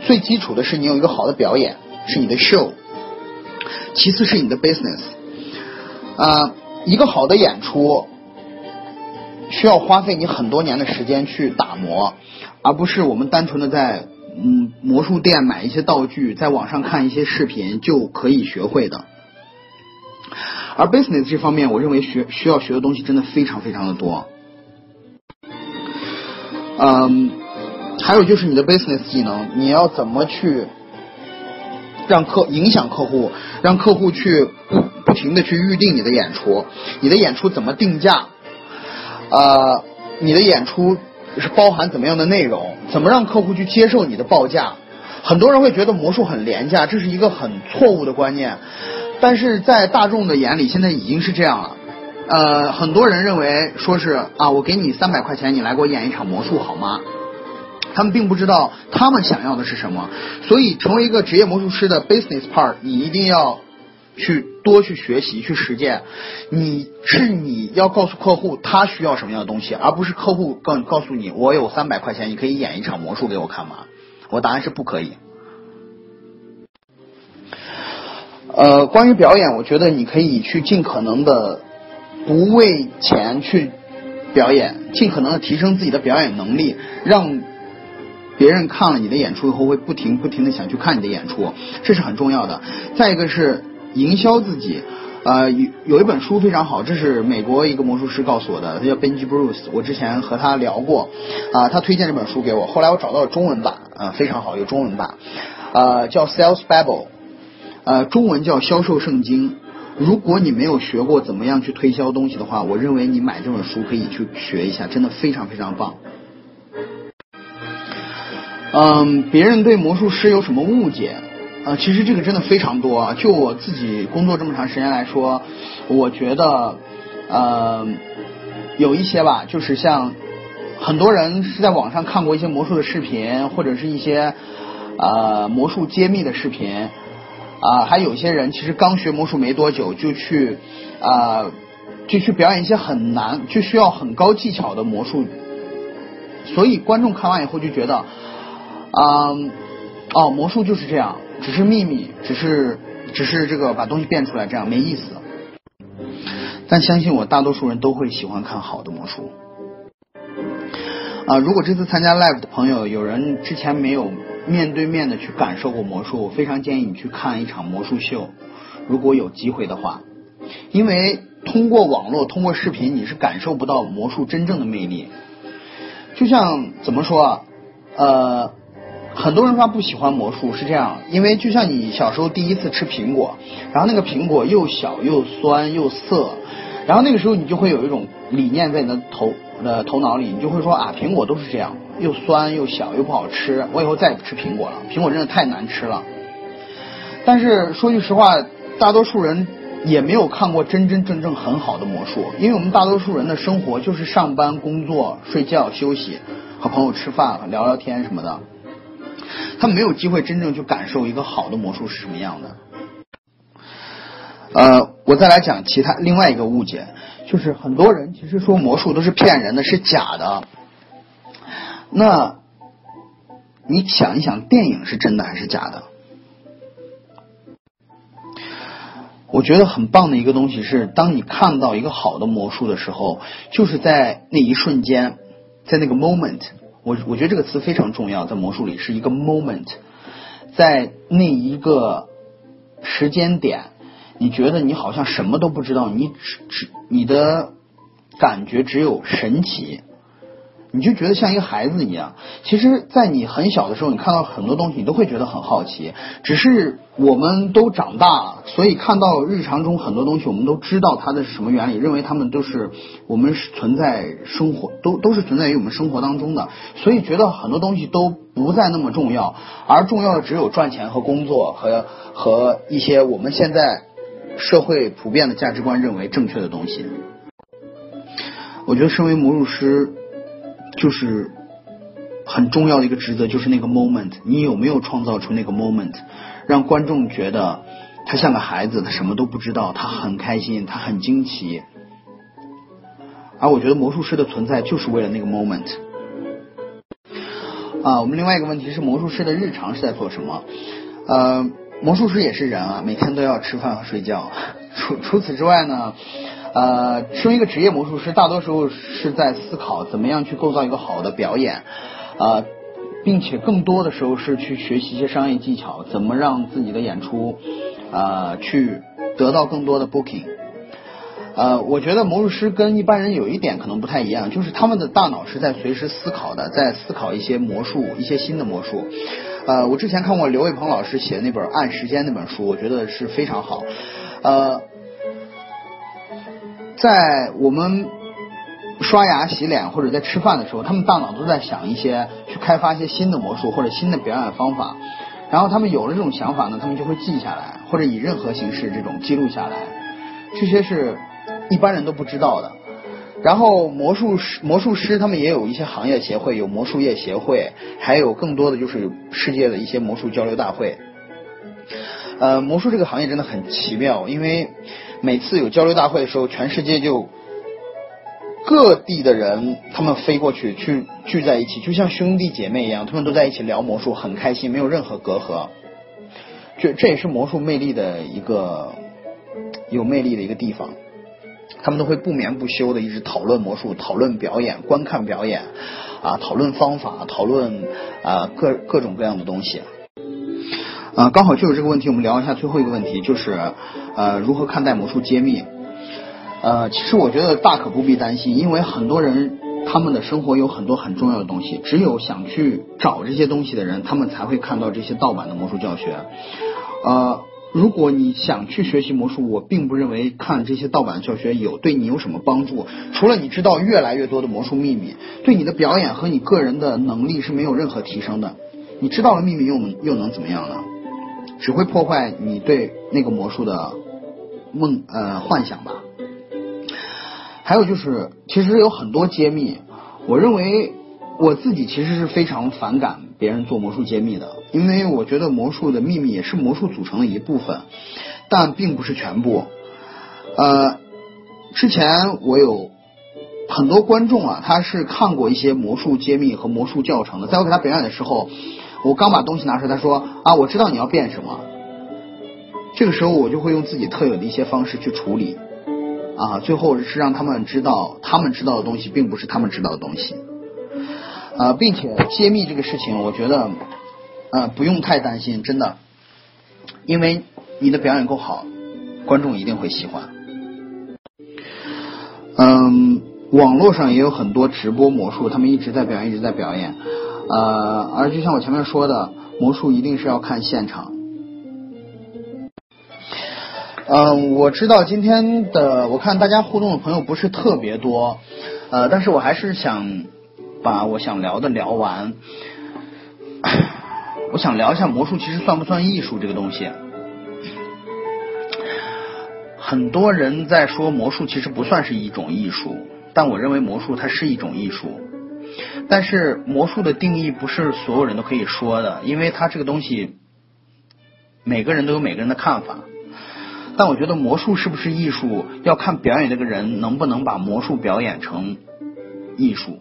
S2: 最基础的是你有一个好的表演，是你的 show，其次是你的 business。啊，一个好的演出。需要花费你很多年的时间去打磨，而不是我们单纯的在嗯魔术店买一些道具，在网上看一些视频就可以学会的。而 business 这方面，我认为学需要学的东西真的非常非常的多。嗯，还有就是你的 business 技能，你要怎么去让客影响客户，让客户去不不停的去预定你的演出，你的演出怎么定价？呃，你的演出是包含怎么样的内容？怎么让客户去接受你的报价？很多人会觉得魔术很廉价，这是一个很错误的观念。但是在大众的眼里，现在已经是这样了。呃，很多人认为说是啊，我给你三百块钱，你来给我演一场魔术好吗？他们并不知道他们想要的是什么。所以，成为一个职业魔术师的 business part，你一定要。去多去学习，去实践。你是你要告诉客户他需要什么样的东西，而不是客户告告诉你我有三百块钱，你可以演一场魔术给我看吗？我答案是不可以。呃，关于表演，我觉得你可以去尽可能的不为钱去表演，尽可能的提升自己的表演能力，让别人看了你的演出以后会不停不停的想去看你的演出，这是很重要的。再一个是。营销自己，呃，有有一本书非常好，这是美国一个魔术师告诉我的，他叫 Benji Bruce，我之前和他聊过，啊，他推荐这本书给我，后来我找到了中文版，啊，非常好，有中文版，呃，叫 Sales Bible，呃，中文叫销售圣经。如果你没有学过怎么样去推销东西的话，我认为你买这本书可以去学一下，真的非常非常棒。嗯，别人对魔术师有什么误解？呃，其实这个真的非常多啊！就我自己工作这么长时间来说，我觉得呃有一些吧，就是像很多人是在网上看过一些魔术的视频，或者是一些呃魔术揭秘的视频啊，还有些人其实刚学魔术没多久就去啊就去表演一些很难就需要很高技巧的魔术，所以观众看完以后就觉得啊哦魔术就是这样。只是秘密，只是只是这个把东西变出来，这样没意思。但相信我，大多数人都会喜欢看好的魔术。啊，如果这次参加 live 的朋友有人之前没有面对面的去感受过魔术，我非常建议你去看一场魔术秀。如果有机会的话，因为通过网络、通过视频，你是感受不到魔术真正的魅力。就像怎么说啊，呃。很多人说不喜欢魔术是这样，因为就像你小时候第一次吃苹果，然后那个苹果又小又酸又涩，然后那个时候你就会有一种理念在你的头的头脑里，你就会说啊，苹果都是这样，又酸又小又不好吃，我以后再也不吃苹果了，苹果真的太难吃了。但是说句实话，大多数人也没有看过真真正正很好的魔术，因为我们大多数人的生活就是上班、工作、睡觉、休息，和朋友吃饭、聊聊天什么的。他没有机会真正去感受一个好的魔术是什么样的。呃，我再来讲其他另外一个误解，就是很多人其实说魔术都是骗人的，是假的。那你想一想，电影是真的还是假的？我觉得很棒的一个东西是，当你看到一个好的魔术的时候，就是在那一瞬间，在那个 moment。我我觉得这个词非常重要，在魔术里是一个 moment，在那一个时间点，你觉得你好像什么都不知道，你只只你的感觉只有神奇，你就觉得像一个孩子一样。其实，在你很小的时候，你看到很多东西，你都会觉得很好奇。只是我们都长大了，所以看到日常中很多东西，我们都知道它的是什么原理，认为它们都是我们存在生活，都都是存在于我们生活当中的，所以觉得很多东西都不再那么重要，而重要的只有赚钱和工作和和一些我们现在社会普遍的价值观认为正确的东西。我觉得身为魔术师，就是很重要的一个职责，就是那个 moment，你有没有创造出那个 moment，让观众觉得他像个孩子，他什么都不知道，他很开心，他很惊奇。而我觉得魔术师的存在就是为了那个 moment。啊，我们另外一个问题是，魔术师的日常是在做什么？呃，魔术师也是人啊，每天都要吃饭和睡觉。除除此之外呢？呃，身为一个职业魔术师，大多时候是在思考怎么样去构造一个好的表演，呃，并且更多的时候是去学习一些商业技巧，怎么让自己的演出呃去得到更多的 booking。呃，我觉得魔术师跟一般人有一点可能不太一样，就是他们的大脑是在随时思考的，在思考一些魔术，一些新的魔术。呃，我之前看过刘伟鹏老师写的那本《按时间》那本书，我觉得是非常好。呃。在我们刷牙、洗脸或者在吃饭的时候，他们大脑都在想一些去开发一些新的魔术或者新的表演方法。然后他们有了这种想法呢，他们就会记下来，或者以任何形式这种记录下来。这些是一般人都不知道的。然后魔术师、魔术师他们也有一些行业协会，有魔术业协会，还有更多的就是世界的一些魔术交流大会。呃，魔术这个行业真的很奇妙，因为。每次有交流大会的时候，全世界就各地的人，他们飞过去去聚在一起，就像兄弟姐妹一样，他们都在一起聊魔术，很开心，没有任何隔阂。这这也是魔术魅力的一个有魅力的一个地方。他们都会不眠不休的一直讨论魔术，讨论表演，观看表演啊，讨论方法，讨论啊各各种各样的东西。啊，刚好就有这个问题，我们聊一下最后一个问题，就是呃如何看待魔术揭秘？呃，其实我觉得大可不必担心，因为很多人他们的生活有很多很重要的东西，只有想去找这些东西的人，他们才会看到这些盗版的魔术教学。呃，如果你想去学习魔术，我并不认为看这些盗版教学有对你有什么帮助，除了你知道越来越多的魔术秘密，对你的表演和你个人的能力是没有任何提升的。你知道了秘密又能又能怎么样呢？只会破坏你对那个魔术的梦呃幻想吧。还有就是，其实有很多揭秘，我认为我自己其实是非常反感别人做魔术揭秘的，因为我觉得魔术的秘密也是魔术组成的一部分，但并不是全部。呃，之前我有很多观众啊，他是看过一些魔术揭秘和魔术教程的，在我给他表演的时候。我刚把东西拿出来，他说啊，我知道你要变什么。这个时候我就会用自己特有的一些方式去处理，啊，最后是让他们知道，他们知道的东西并不是他们知道的东西，啊，并且揭秘这个事情，我觉得，呃，不用太担心，真的，因为你的表演够好，观众一定会喜欢。嗯，网络上也有很多直播魔术，他们一直在表演，一直在表演。呃，而就像我前面说的，魔术一定是要看现场。嗯，我知道今天的我看大家互动的朋友不是特别多，呃，但是我还是想把我想聊的聊完。我想聊一下魔术其实算不算艺术这个东西。很多人在说魔术其实不算是一种艺术，但我认为魔术它是一种艺术。但是魔术的定义不是所有人都可以说的，因为它这个东西每个人都有每个人的看法。但我觉得魔术是不是艺术，要看表演这个人能不能把魔术表演成艺术。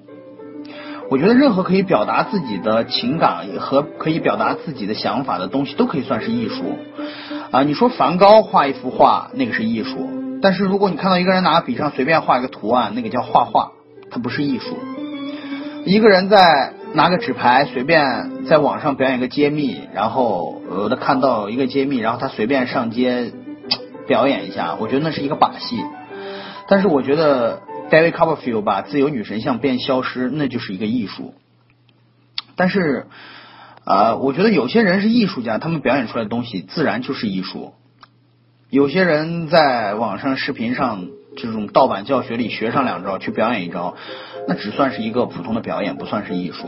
S2: 我觉得任何可以表达自己的情感和可以表达自己的想法的东西都可以算是艺术啊。你说梵高画一幅画，那个是艺术；但是如果你看到一个人拿笔上随便画一个图案，那个叫画画，它不是艺术。一个人在拿个纸牌随便在网上表演个揭秘，然后有的看到一个揭秘，然后他随便上街表演一下，我觉得那是一个把戏。但是我觉得 David Copperfield 把自由女神像变消失，那就是一个艺术。但是，呃，我觉得有些人是艺术家，他们表演出来的东西自然就是艺术。有些人在网上视频上这种盗版教学里学上两招，去表演一招，那只算是一个普通的表演，不算是艺术。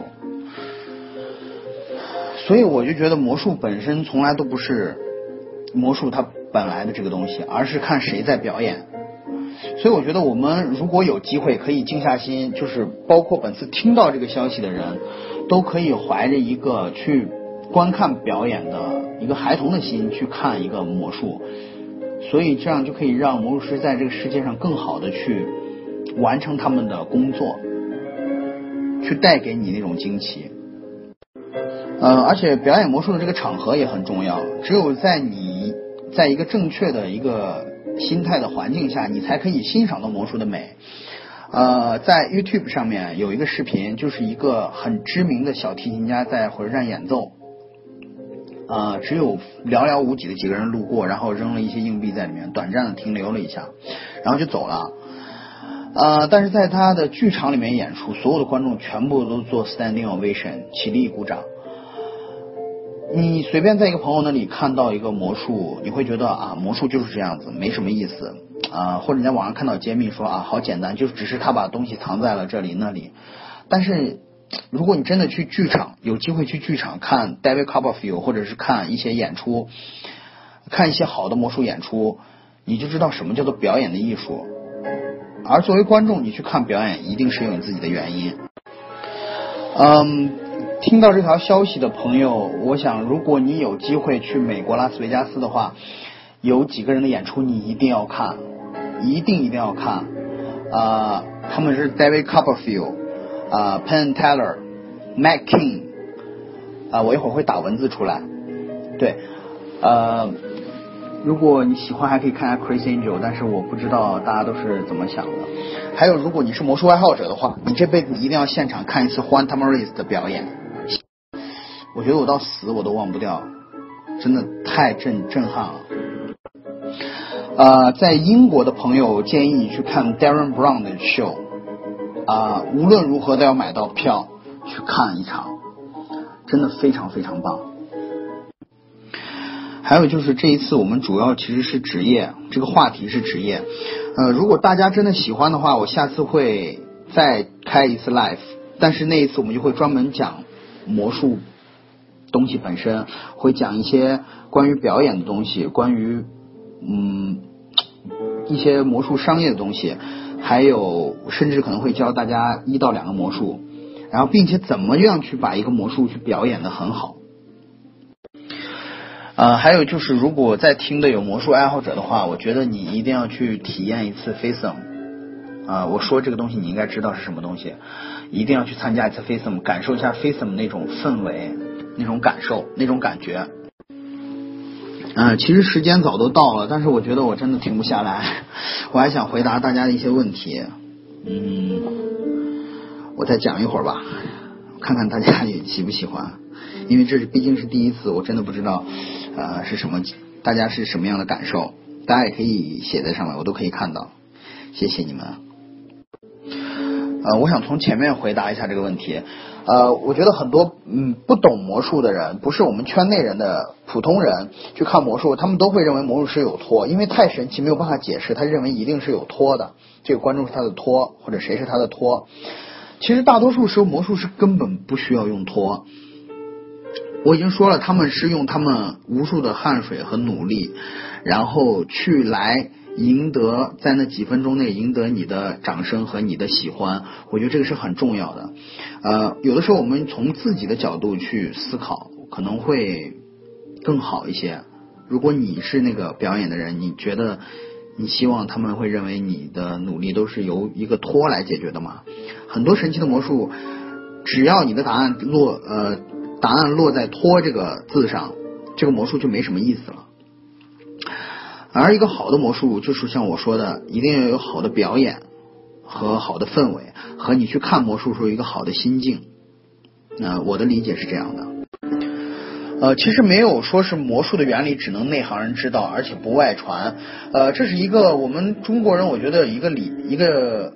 S2: 所以我就觉得魔术本身从来都不是魔术它本来的这个东西，而是看谁在表演。所以我觉得我们如果有机会可以静下心，就是包括本次听到这个消息的人，都可以怀着一个去观看表演的一个孩童的心去看一个魔术。所以这样就可以让魔术师在这个世界上更好的去完成他们的工作，去带给你那种惊奇。呃，而且表演魔术的这个场合也很重要，只有在你在一个正确的一个心态的环境下，你才可以欣赏到魔术的美。呃，在 YouTube 上面有一个视频，就是一个很知名的小提琴家在火车站演奏。啊，只有寥寥无几的几个人路过，然后扔了一些硬币在里面，短暂的停留了一下，然后就走了。呃，但是在他的剧场里面演出，所有的观众全部都做 standing ovation，起立鼓掌。你随便在一个朋友那里看到一个魔术，你会觉得啊，魔术就是这样子，没什么意思啊。或者你在网上看到揭秘说啊，好简单，就是只是他把东西藏在了这里那里，但是。如果你真的去剧场，有机会去剧场看 David Copperfield，或者是看一些演出，看一些好的魔术演出，你就知道什么叫做表演的艺术。而作为观众，你去看表演，一定是有你自己的原因。嗯，听到这条消息的朋友，我想，如果你有机会去美国拉斯维加斯的话，有几个人的演出你一定要看，一定一定要看。啊，他们是 David Copperfield。啊，Penn Teller，Mac King，啊，我一会儿会打文字出来。对，呃，如果你喜欢，还可以看下 Chris Angel，但是我不知道大家都是怎么想的。还有，如果你是魔术爱好者的话，你这辈子一定要现场看一次 Juan Tamariz 的表演。我觉得我到死我都忘不掉，真的太震震撼了。呃，在英国的朋友建议你去看 Darren Brown 的 show。啊，无论如何都要买到票去看一场，真的非常非常棒。还有就是这一次我们主要其实是职业，这个话题是职业。呃，如果大家真的喜欢的话，我下次会再开一次 live，但是那一次我们就会专门讲魔术东西本身，会讲一些关于表演的东西，关于嗯一些魔术商业的东西。还有，甚至可能会教大家一到两个魔术，然后并且怎么样去把一个魔术去表演的很好。呃，还有就是，如果在听的有魔术爱好者的话，我觉得你一定要去体验一次 FACEM。啊，我说这个东西你应该知道是什么东西，一定要去参加一次 FACEM，感受一下 FACEM 那种氛围、那种感受、那种感觉。嗯，其实时间早都到了，但是我觉得我真的停不下来，我还想回答大家的一些问题。嗯，我再讲一会儿吧，看看大家也喜不喜欢，因为这是毕竟是第一次，我真的不知道呃是什么，大家是什么样的感受，大家也可以写在上面，我都可以看到，谢谢你们。呃，我想从前面回答一下这个问题。呃，我觉得很多嗯不懂魔术的人，不是我们圈内人的普通人去看魔术，他们都会认为魔术师有托，因为太神奇没有办法解释，他认为一定是有托的，这个观众是他的托，或者谁是他的托。其实大多数时候魔术师根本不需要用托。我已经说了，他们是用他们无数的汗水和努力，然后去来。赢得在那几分钟内赢得你的掌声和你的喜欢，我觉得这个是很重要的。呃，有的时候我们从自己的角度去思考，可能会更好一些。如果你是那个表演的人，你觉得你希望他们会认为你的努力都是由一个托来解决的吗？很多神奇的魔术，只要你的答案落呃答案落在托这个字上，这个魔术就没什么意思了。而一个好的魔术，就是像我说的，一定要有好的表演和好的氛围，和你去看魔术时候一个好的心境。那我的理解是这样的。呃，其实没有说是魔术的原理只能内行人知道，而且不外传。呃，这是一个我们中国人，我觉得一个理一个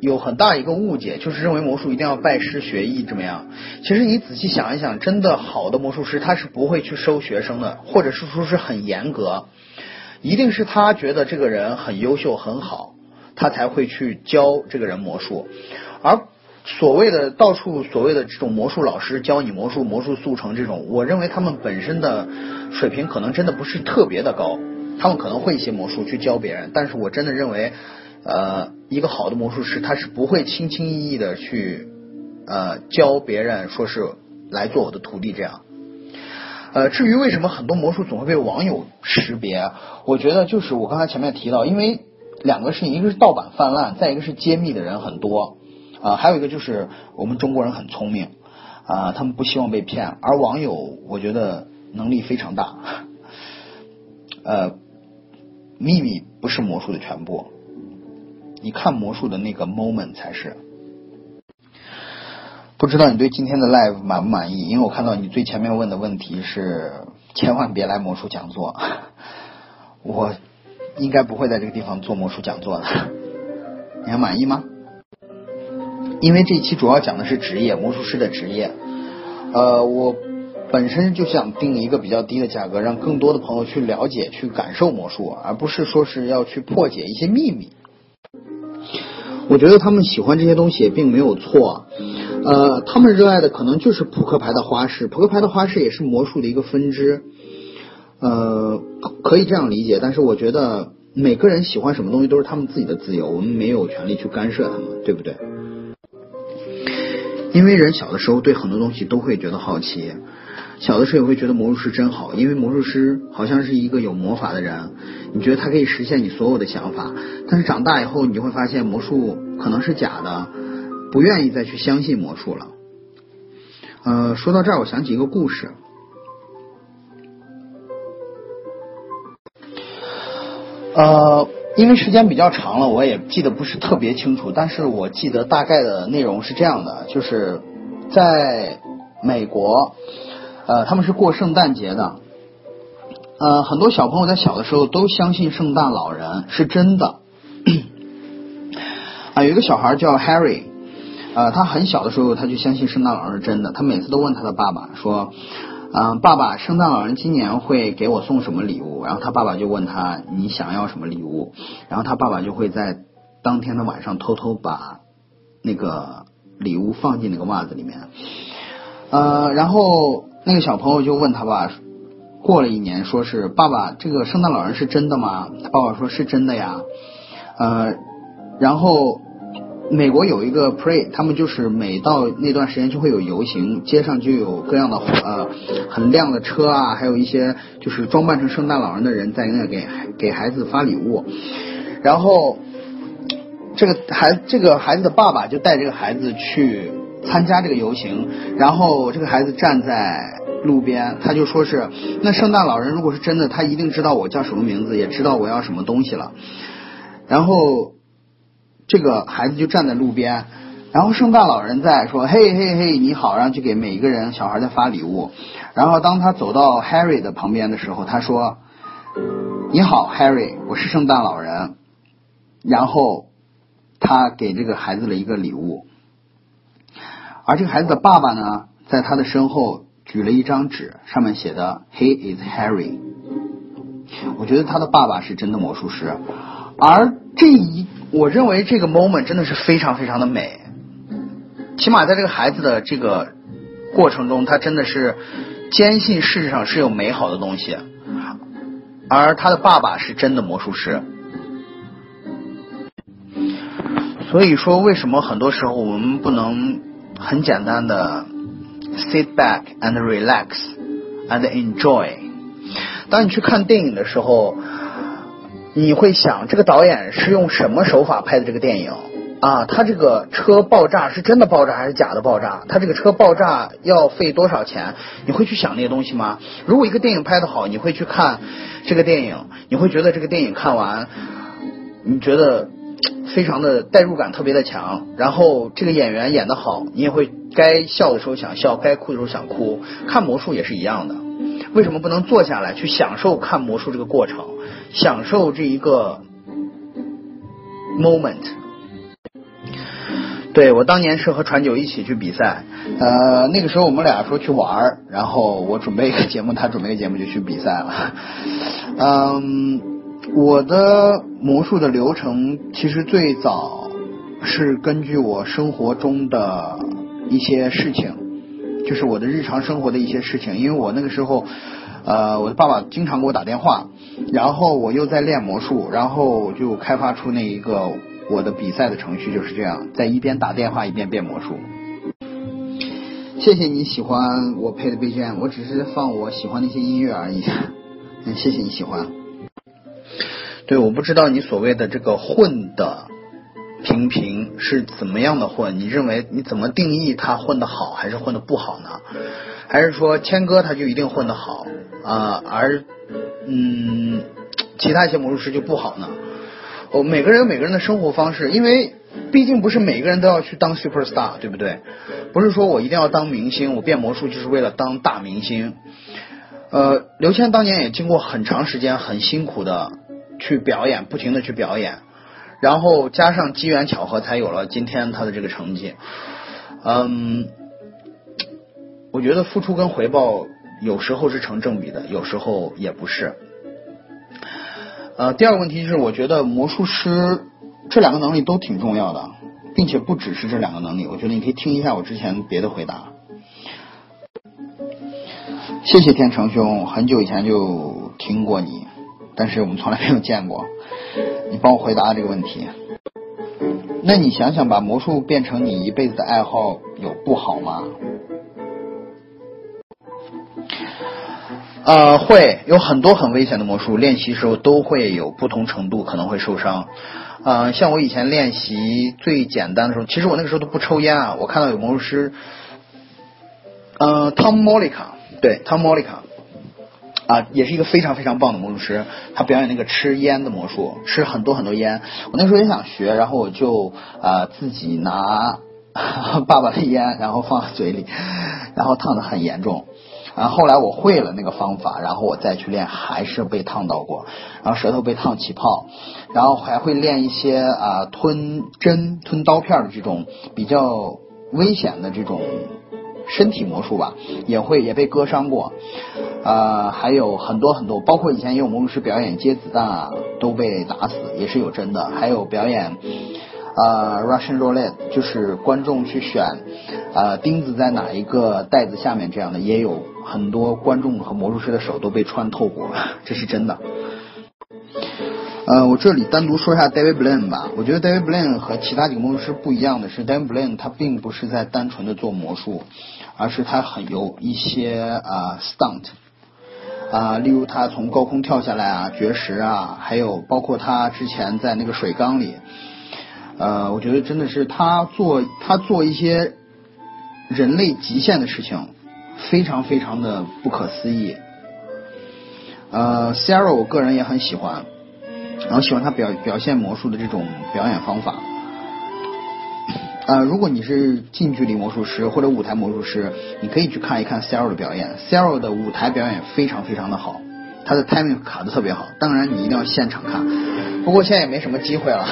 S2: 有很大一个误解，就是认为魔术一定要拜师学艺怎么样。其实你仔细想一想，真的好的魔术师他是不会去收学生的，或者是说是很严格，一定是他觉得这个人很优秀很好，他才会去教这个人魔术。而所谓的到处所谓的这种魔术老师教你魔术魔术速成这种，我认为他们本身的水平可能真的不是特别的高，他们可能会一些魔术去教别人，但是我真的认为。呃，一个好的魔术师，他是不会轻轻易易的去呃教别人，说是来做我的徒弟这样。呃，至于为什么很多魔术总会被网友识别，我觉得就是我刚才前面提到，因为两个事情，一个是盗版泛滥，再一个是揭秘的人很多啊，还有一个就是我们中国人很聪明啊，他们不希望被骗，而网友我觉得能力非常大。呃，秘密不是魔术的全部。你看魔术的那个 moment 才是。不知道你对今天的 live 满不满意？因为我看到你最前面问的问题是千万别来魔术讲座，我应该不会在这个地方做魔术讲座的。你还满意吗？因为这一期主要讲的是职业魔术师的职业。呃，我本身就想定一个比较低的价格，让更多的朋友去了解、去感受魔术，而不是说是要去破解一些秘密。我觉得他们喜欢这些东西也并没有错，呃，他们热爱的可能就是扑克牌的花式，扑克牌的花式也是魔术的一个分支，呃，可以这样理解。但是我觉得每个人喜欢什么东西都是他们自己的自由，我们没有权利去干涉他们，对不对？因为人小的时候对很多东西都会觉得好奇。小的时候也会觉得魔术师真好，因为魔术师好像是一个有魔法的人，你觉得他可以实现你所有的想法。但是长大以后，你就会发现魔术可能是假的，不愿意再去相信魔术了。呃，说到这儿，我想起一个故事。呃，因为时间比较长了，我也记得不是特别清楚，但是我记得大概的内容是这样的，就是在美国。呃，他们是过圣诞节的，呃，很多小朋友在小的时候都相信圣诞老人是真的。啊，有一个小孩叫 Harry，呃，他很小的时候他就相信圣诞老人是真的，他每次都问他的爸爸说，嗯，爸爸，圣诞老人今年会给我送什么礼物？然后他爸爸就问他，你想要什么礼物？然后他爸爸就会在当天的晚上偷偷把那个礼物放进那个袜子里面，呃，然后。那个小朋友就问他爸，过了一年，说是爸爸，这个圣诞老人是真的吗？他爸爸说是真的呀。呃，然后美国有一个 pray，他们就是每到那段时间就会有游行，街上就有各样的呃很亮的车啊，还有一些就是装扮成圣诞老人的人在那给给孩子发礼物。然后这个孩这个孩子的爸爸就带这个孩子去。参加这个游行，然后这个孩子站在路边，他就说是那圣诞老人如果是真的，他一定知道我叫什么名字，也知道我要什么东西了。然后这个孩子就站在路边，然后圣诞老人在说嘿嘿嘿 你好，然后就给每一个人小孩在发礼物。然后当他走到 Harry 的旁边的时候，他说你好 Harry，我是圣诞老人。然后他给这个孩子了一个礼物。而这个孩子的爸爸呢，在他的身后举了一张纸，上面写的 “He is Harry”。我觉得他的爸爸是真的魔术师，而这一，我认为这个 moment 真的是非常非常的美。起码在这个孩子的这个过程中，他真的是坚信世界上是有美好的东西，而他的爸爸是真的魔术师。所以说，为什么很多时候我们不能？很简单的，sit back and relax and enjoy。当你去看电影的时候，你会想这个导演是用什么手法拍的这个电影啊？他这个车爆炸是真的爆炸还是假的爆炸？他这个车爆炸要费多少钱？你会去想那些东西吗？如果一个电影拍的好，你会去看这个电影，你会觉得这个电影看完，你觉得？非常的代入感特别的强，然后这个演员演得好，你也会该笑的时候想笑，该哭的时候想哭。看魔术也是一样的，为什么不能坐下来去享受看魔术这个过程，享受这一个 moment？对我当年是和传九一起去比赛，呃，那个时候我们俩说去玩儿，然后我准备一个节目，他准备一个节目就去比赛了。嗯，我的魔术的流程其实最早是根据我生活中的一些事情，就是我的日常生活的一些事情，因为我那个时候，呃，我的爸爸经常给我打电话，然后我又在练魔术，然后我就开发出那一个。我的比赛的程序就是这样，在一边打电话一边变魔术。谢谢你喜欢我配的 BGM，我只是放我喜欢的一些音乐而已。谢谢你喜欢。对，我不知道你所谓的这个混的平平是怎么样的混？你认为你怎么定义他混的好还是混的不好呢？还是说谦哥他就一定混的好啊，而嗯其他一些魔术师就不好呢？哦，每个人有每个人的生活方式，因为毕竟不是每个人都要去当 super star，对不对？不是说我一定要当明星，我变魔术就是为了当大明星。呃，刘谦当年也经过很长时间很辛苦的去表演，不停的去表演，然后加上机缘巧合，才有了今天他的这个成绩。嗯，我觉得付出跟回报有时候是成正比的，有时候也不是。呃，第二个问题是，我觉得魔术师这两个能力都挺重要的，并且不只是这两个能力。我觉得你可以听一下我之前别的回答。谢谢天成兄，很久以前就听过你，但是我们从来没有见过。你帮我回答这个问题。那你想想，把魔术变成你一辈子的爱好，有不好吗？呃，会有很多很危险的魔术，练习时候都会有不同程度可能会受伤。呃，像我以前练习最简单的时候，其实我那个时候都不抽烟啊。我看到有魔术师，呃，Tom Molica，对，Tom Molica 啊，也是一个非常非常棒的魔术师。他表演那个吃烟的魔术，吃很多很多烟。我那时候也想学，然后我就啊自己拿 爸爸的烟，然后放在嘴里，然后烫的很严重。然后后来我会了那个方法，然后我再去练，还是被烫到过，然后舌头被烫起泡，然后还会练一些啊吞针、吞刀片的这种比较危险的这种身体魔术吧，也会也被割伤过，啊还有很多很多，包括以前也有魔术师表演接子弹啊都被打死，也是有真的，还有表演。呃，Russian Roulette 就是观众去选，呃，钉子在哪一个袋子下面这样的，也有很多观众和魔术师的手都被穿透过，这是真的。呃，我这里单独说一下 David Blaine 吧，我觉得 David Blaine 和其他几个魔术师不一样的是，David Blaine 他并不是在单纯的做魔术，而是他很有一些啊 stunt，啊，例如他从高空跳下来啊，绝食啊，还有包括他之前在那个水缸里。呃，我觉得真的是他做他做一些人类极限的事情，非常非常的不可思议。呃 s a r a 我个人也很喜欢，然后喜欢他表表现魔术的这种表演方法。呃，如果你是近距离魔术师或者舞台魔术师，你可以去看一看 Sarah 的表演。Sarah 的舞台表演非常非常的好，他的 timing 卡的特别好。当然你一定要现场看，不过现在也没什么机会了。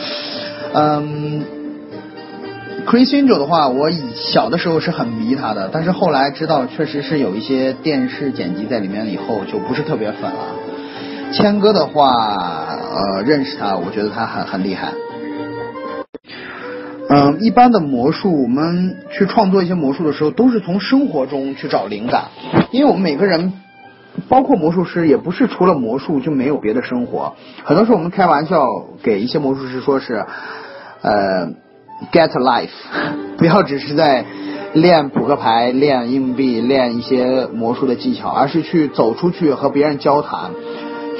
S2: 嗯，Chris Angel 的话，我以小的时候是很迷他的，但是后来知道确实是有一些电视剪辑在里面以后，就不是特别粉了。谦哥的话，呃，认识他，我觉得他很很厉害。嗯，一般的魔术，我们去创作一些魔术的时候，都是从生活中去找灵感，因为我们每个人，包括魔术师，也不是除了魔术就没有别的生活。很多时候我们开玩笑给一些魔术师说是。呃，get life，不要只是在练扑克牌、练硬币、练一些魔术的技巧，而是去走出去和别人交谈，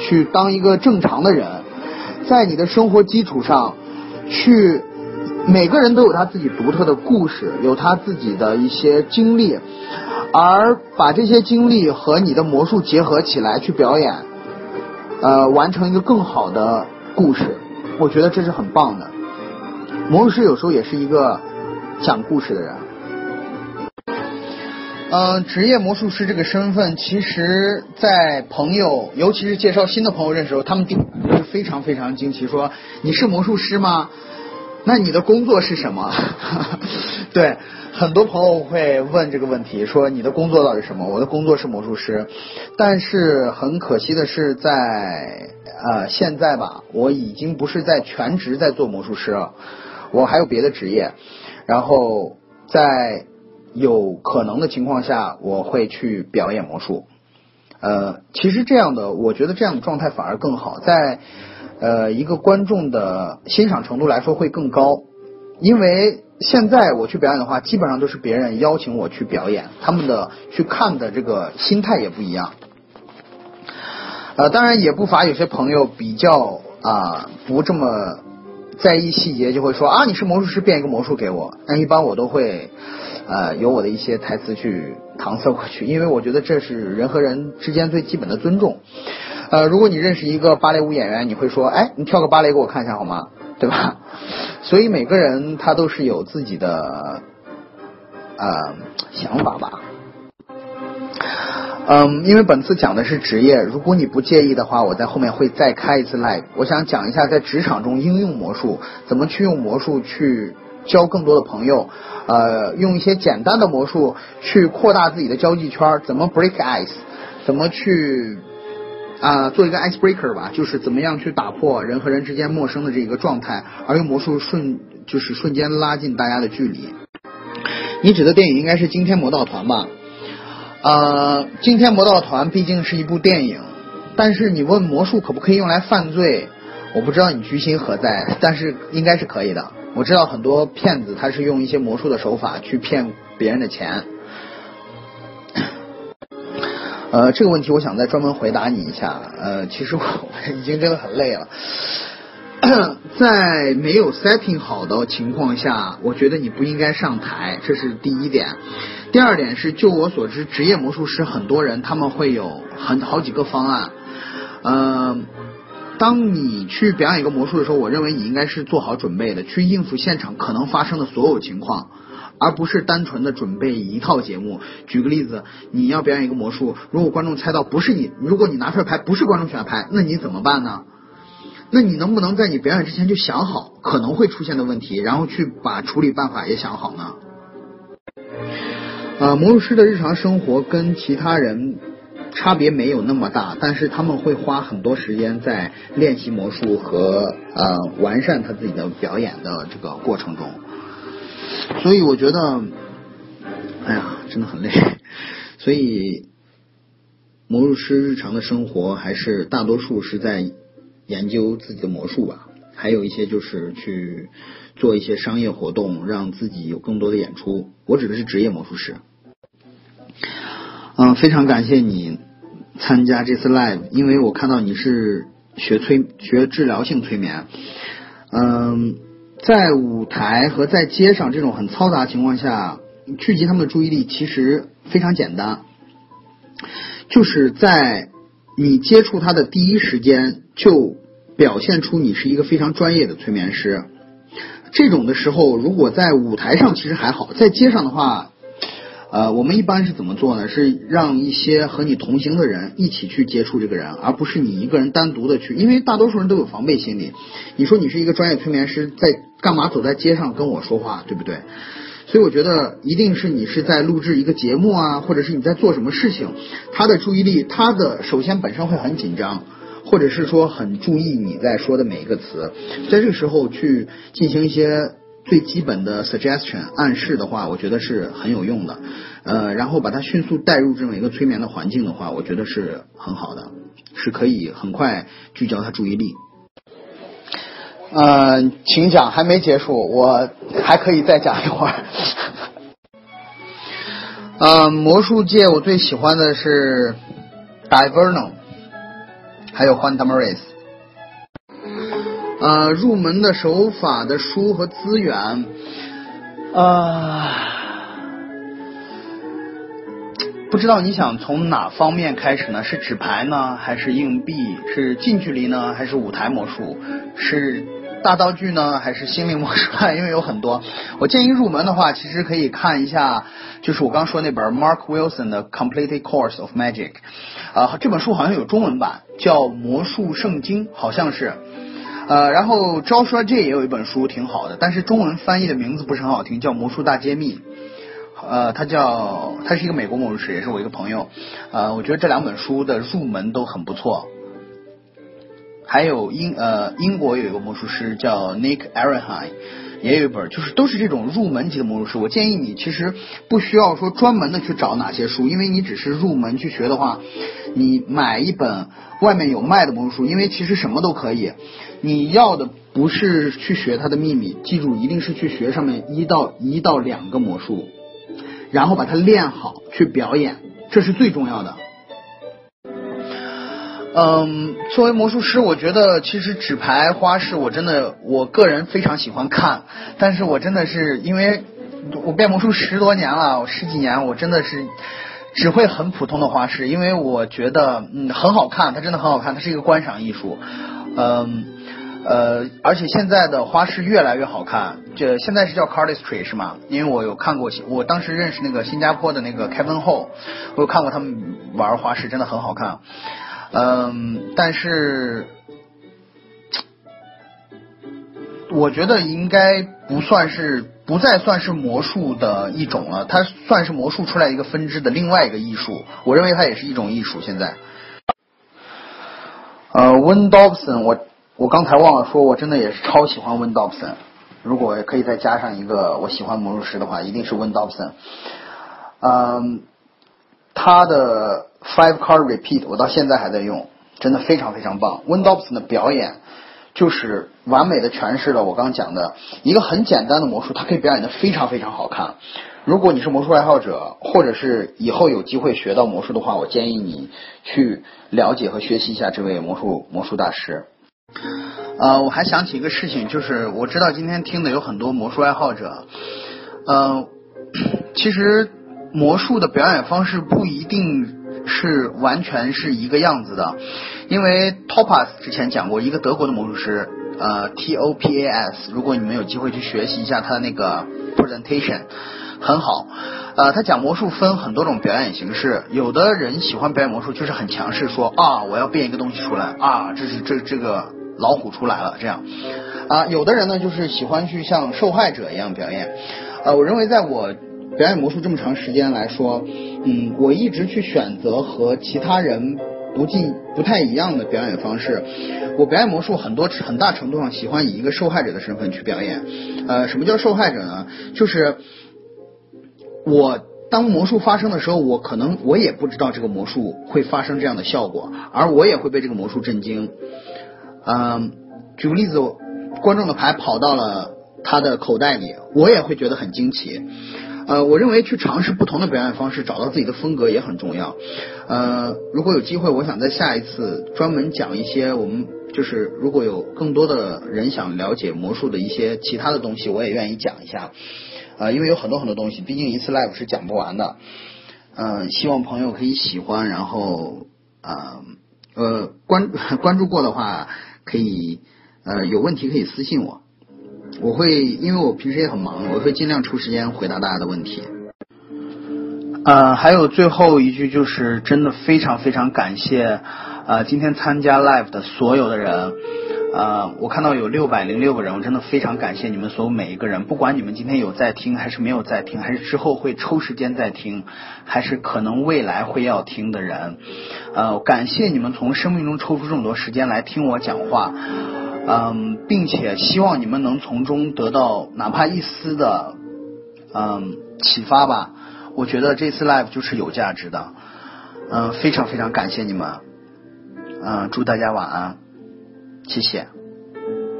S2: 去当一个正常的人，在你的生活基础上，去每个人都有他自己独特的故事，有他自己的一些经历，而把这些经历和你的魔术结合起来去表演，呃，完成一个更好的故事，我觉得这是很棒的。魔术师有时候也是一个讲故事的人。嗯，职业魔术师这个身份，其实，在朋友，尤其是介绍新的朋友认识时候，他们第一是非常非常惊奇，说你是魔术师吗？那你的工作是什么？对，很多朋友会问这个问题，说你的工作到底是什么？我的工作是魔术师，但是很可惜的是，在呃现在吧，我已经不是在全职在做魔术师了，我还有别的职业，然后在有可能的情况下，我会去表演魔术。呃，其实这样的，我觉得这样的状态反而更好，在呃一个观众的欣赏程度来说会更高，因为现在我去表演的话，基本上都是别人邀请我去表演，他们的去看的这个心态也不一样。呃，当然也不乏有些朋友比较啊不这么在意细节，就会说啊你是魔术师，变一个魔术给我。那一般我都会呃有我的一些台词去搪塞过去，因为我觉得这是人和人之间最基本的尊重。呃，如果你认识一个芭蕾舞演员，你会说，哎，你跳个芭蕾给我看一下好吗？对吧？所以每个人他都是有自己的呃想法吧。嗯，因为本次讲的是职业，如果你不介意的话，我在后面会再开一次 live。我想讲一下在职场中应用魔术，怎么去用魔术去交更多的朋友，呃，用一些简单的魔术去扩大自己的交际圈，怎么 break ice，怎么去啊做一个 ice breaker 吧，就是怎么样去打破人和人之间陌生的这一个状态，而用魔术瞬就是瞬间拉近大家的距离。你指的电影应该是《惊天魔盗团》吧？呃，《惊天魔盗团》毕竟是一部电影，但是你问魔术可不可以用来犯罪，我不知道你居心何在，但是应该是可以的。我知道很多骗子他是用一些魔术的手法去骗别人的钱。呃，这个问题我想再专门回答你一下。呃，其实我已经真的很累了，在没有 setting 好的情况下，我觉得你不应该上台，这是第一点。第二点是，就我所知，职业魔术师很多人他们会有很好几个方案。呃，当你去表演一个魔术的时候，我认为你应该是做好准备的，去应付现场可能发生的所有情况，而不是单纯的准备一套节目。举个例子，你要表演一个魔术，如果观众猜到不是你，如果你拿出来牌不是观众选的牌，那你怎么办呢？那你能不能在你表演之前就想好可能会出现的问题，然后去把处理办法也想好呢？呃，魔术师的日常生活跟其他人差别没有那么大，但是他们会花很多时间在练习魔术和呃完善他自己的表演的这个过程中。所以我觉得，哎呀，真的很累。所以魔术师日常的生活还是大多数是在研究自己的魔术吧，还有一些就是去做一些商业活动，让自己有更多的演出。我指的是职业魔术师。嗯，非常感谢你参加这次 live，因为我看到你是学催学治疗性催眠。嗯，在舞台和在街上这种很嘈杂情况下，聚集他们的注意力其实非常简单，就是在你接触他的第一时间就表现出你是一个非常专业的催眠师。这种的时候，如果在舞台上其实还好，在街上的话。呃，我们一般是怎么做呢？是让一些和你同行的人一起去接触这个人，而不是你一个人单独的去。因为大多数人都有防备心理。你说你是一个专业催眠师，在干嘛走在街上跟我说话，对不对？所以我觉得一定是你是在录制一个节目啊，或者是你在做什么事情，他的注意力，他的首先本身会很紧张，或者是说很注意你在说的每一个词，在这个时候去进行一些。最基本的 suggestion 暗示的话，我觉得是很有用的。呃，然后把它迅速带入这么一个催眠的环境的话，我觉得是很好的，是可以很快聚焦他注意力。呃，请讲，还没结束，我还可以再讲一会儿。呃，魔术界我最喜欢的是 Diverno，还有 Juan Tamariz。呃，入门的手法的书和资源，呃，不知道你想从哪方面开始呢？是纸牌呢，还是硬币？是近距离呢，还是舞台魔术？是大道具呢，还是心灵魔术？因为有很多。我建议入门的话，其实可以看一下，就是我刚说那本 Mark Wilson 的 Complete Course of Magic。啊，这本书好像有中文版，叫《魔术圣经》，好像是。呃，然后招说这也有一本书挺好的，但是中文翻译的名字不是很好听，叫《魔术大揭秘》。呃，他叫他是一个美国魔术师，也是我一个朋友。呃，我觉得这两本书的入门都很不错。还有英呃英国有一个魔术师叫 Nick Arenheim，也有一本，就是都是这种入门级的魔术师。我建议你其实不需要说专门的去找哪些书，因为你只是入门去学的话，你买一本外面有卖的魔术书，因为其实什么都可以。你要的不是去学它的秘密，记住一定是去学上面一到一到两个魔术。然后把它练好，去表演，这是最重要的。嗯，作为魔术师，我觉得其实纸牌花式，我真的我个人非常喜欢看。但是我真的是因为我变魔术十多年了，十几年，我真的是只会很普通的花式，因为我觉得嗯很好看，它真的很好看，它是一个观赏艺术。嗯。呃，而且现在的花式越来越好看，这现在是叫 cardistry 是吗？因为我有看过，我当时认识那个新加坡的那个 Kevin Ho，我有看过他们玩花式，真的很好看。嗯，但是我觉得应该不算是，不再算是魔术的一种了，它算是魔术出来一个分支的另外一个艺术。我认为它也是一种艺术。现在，呃，Win Dobson 我。我刚才忘了说，我真的也是超喜欢 Win Dobson。如果可以再加上一个我喜欢魔术师的话，一定是 Win Dobson。嗯，他的 Five Card Repeat 我到现在还在用，真的非常非常棒。Win Dobson 的表演就是完美的诠释了我刚讲的一个很简单的魔术，它可以表演的非常非常好看。如果你是魔术爱好者，或者是以后有机会学到魔术的话，我建议你去了解和学习一下这位魔术魔术大师。呃，我还想起一个事情，就是我知道今天听的有很多魔术爱好者，呃，其实魔术的表演方式不一定是完全是一个样子的，因为 Topas 之前讲过一个德国的魔术师，呃，T O P A S，如果你们有机会去学习一下他的那个 presentation，很好，呃，他讲魔术分很多种表演形式，有的人喜欢表演魔术就是很强势，说啊，我要变一个东西出来啊，这是这这个。老虎出来了，这样啊，有的人呢就是喜欢去像受害者一样表演。呃，我认为在我表演魔术这么长时间来说，嗯，我一直去选择和其他人不尽不太一样的表演方式。我表演魔术很多很大程度上喜欢以一个受害者的身份去表演。呃，什么叫受害者呢？就是我当魔术发生的时候，我可能我也不知道这个魔术会发生这样的效果，而我也会被这个魔术震惊。嗯，举个例子，观众的牌跑到了他的口袋里，我也会觉得很惊奇。呃，我认为去尝试不同的表演方式，找到自己的风格也很重要。呃，如果有机会，我想在下一次专门讲一些我们就是如果有更多的人想了解魔术的一些其他的东西，我也愿意讲一下。呃，因为有很多很多东西，毕竟一次 live 是讲不完的。嗯，希望朋友可以喜欢，然后啊呃关 关注过的话。可以，呃，有问题可以私信我，我会，因为我平时也很忙，我会尽量抽时间回答大家的问题。呃，还有最后一句就是，真的非常非常感谢，呃，今天参加 live 的所有的人。呃，我看到有六百零六个人，我真的非常感谢你们所有每一个人，不管你们今天有在听，还是没有在听，还是之后会抽时间在听，还是可能未来会要听的人，呃，感谢你们从生命中抽出这么多时间来听我讲话，嗯，并且希望你们能从中得到哪怕一丝的嗯启发吧。我觉得这次 live 就是有价值的，嗯，非常非常感谢你们，嗯，祝大家晚安。谢谢。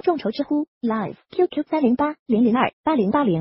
S3: 众筹知乎 Live QQ 三零八零零二八零八零。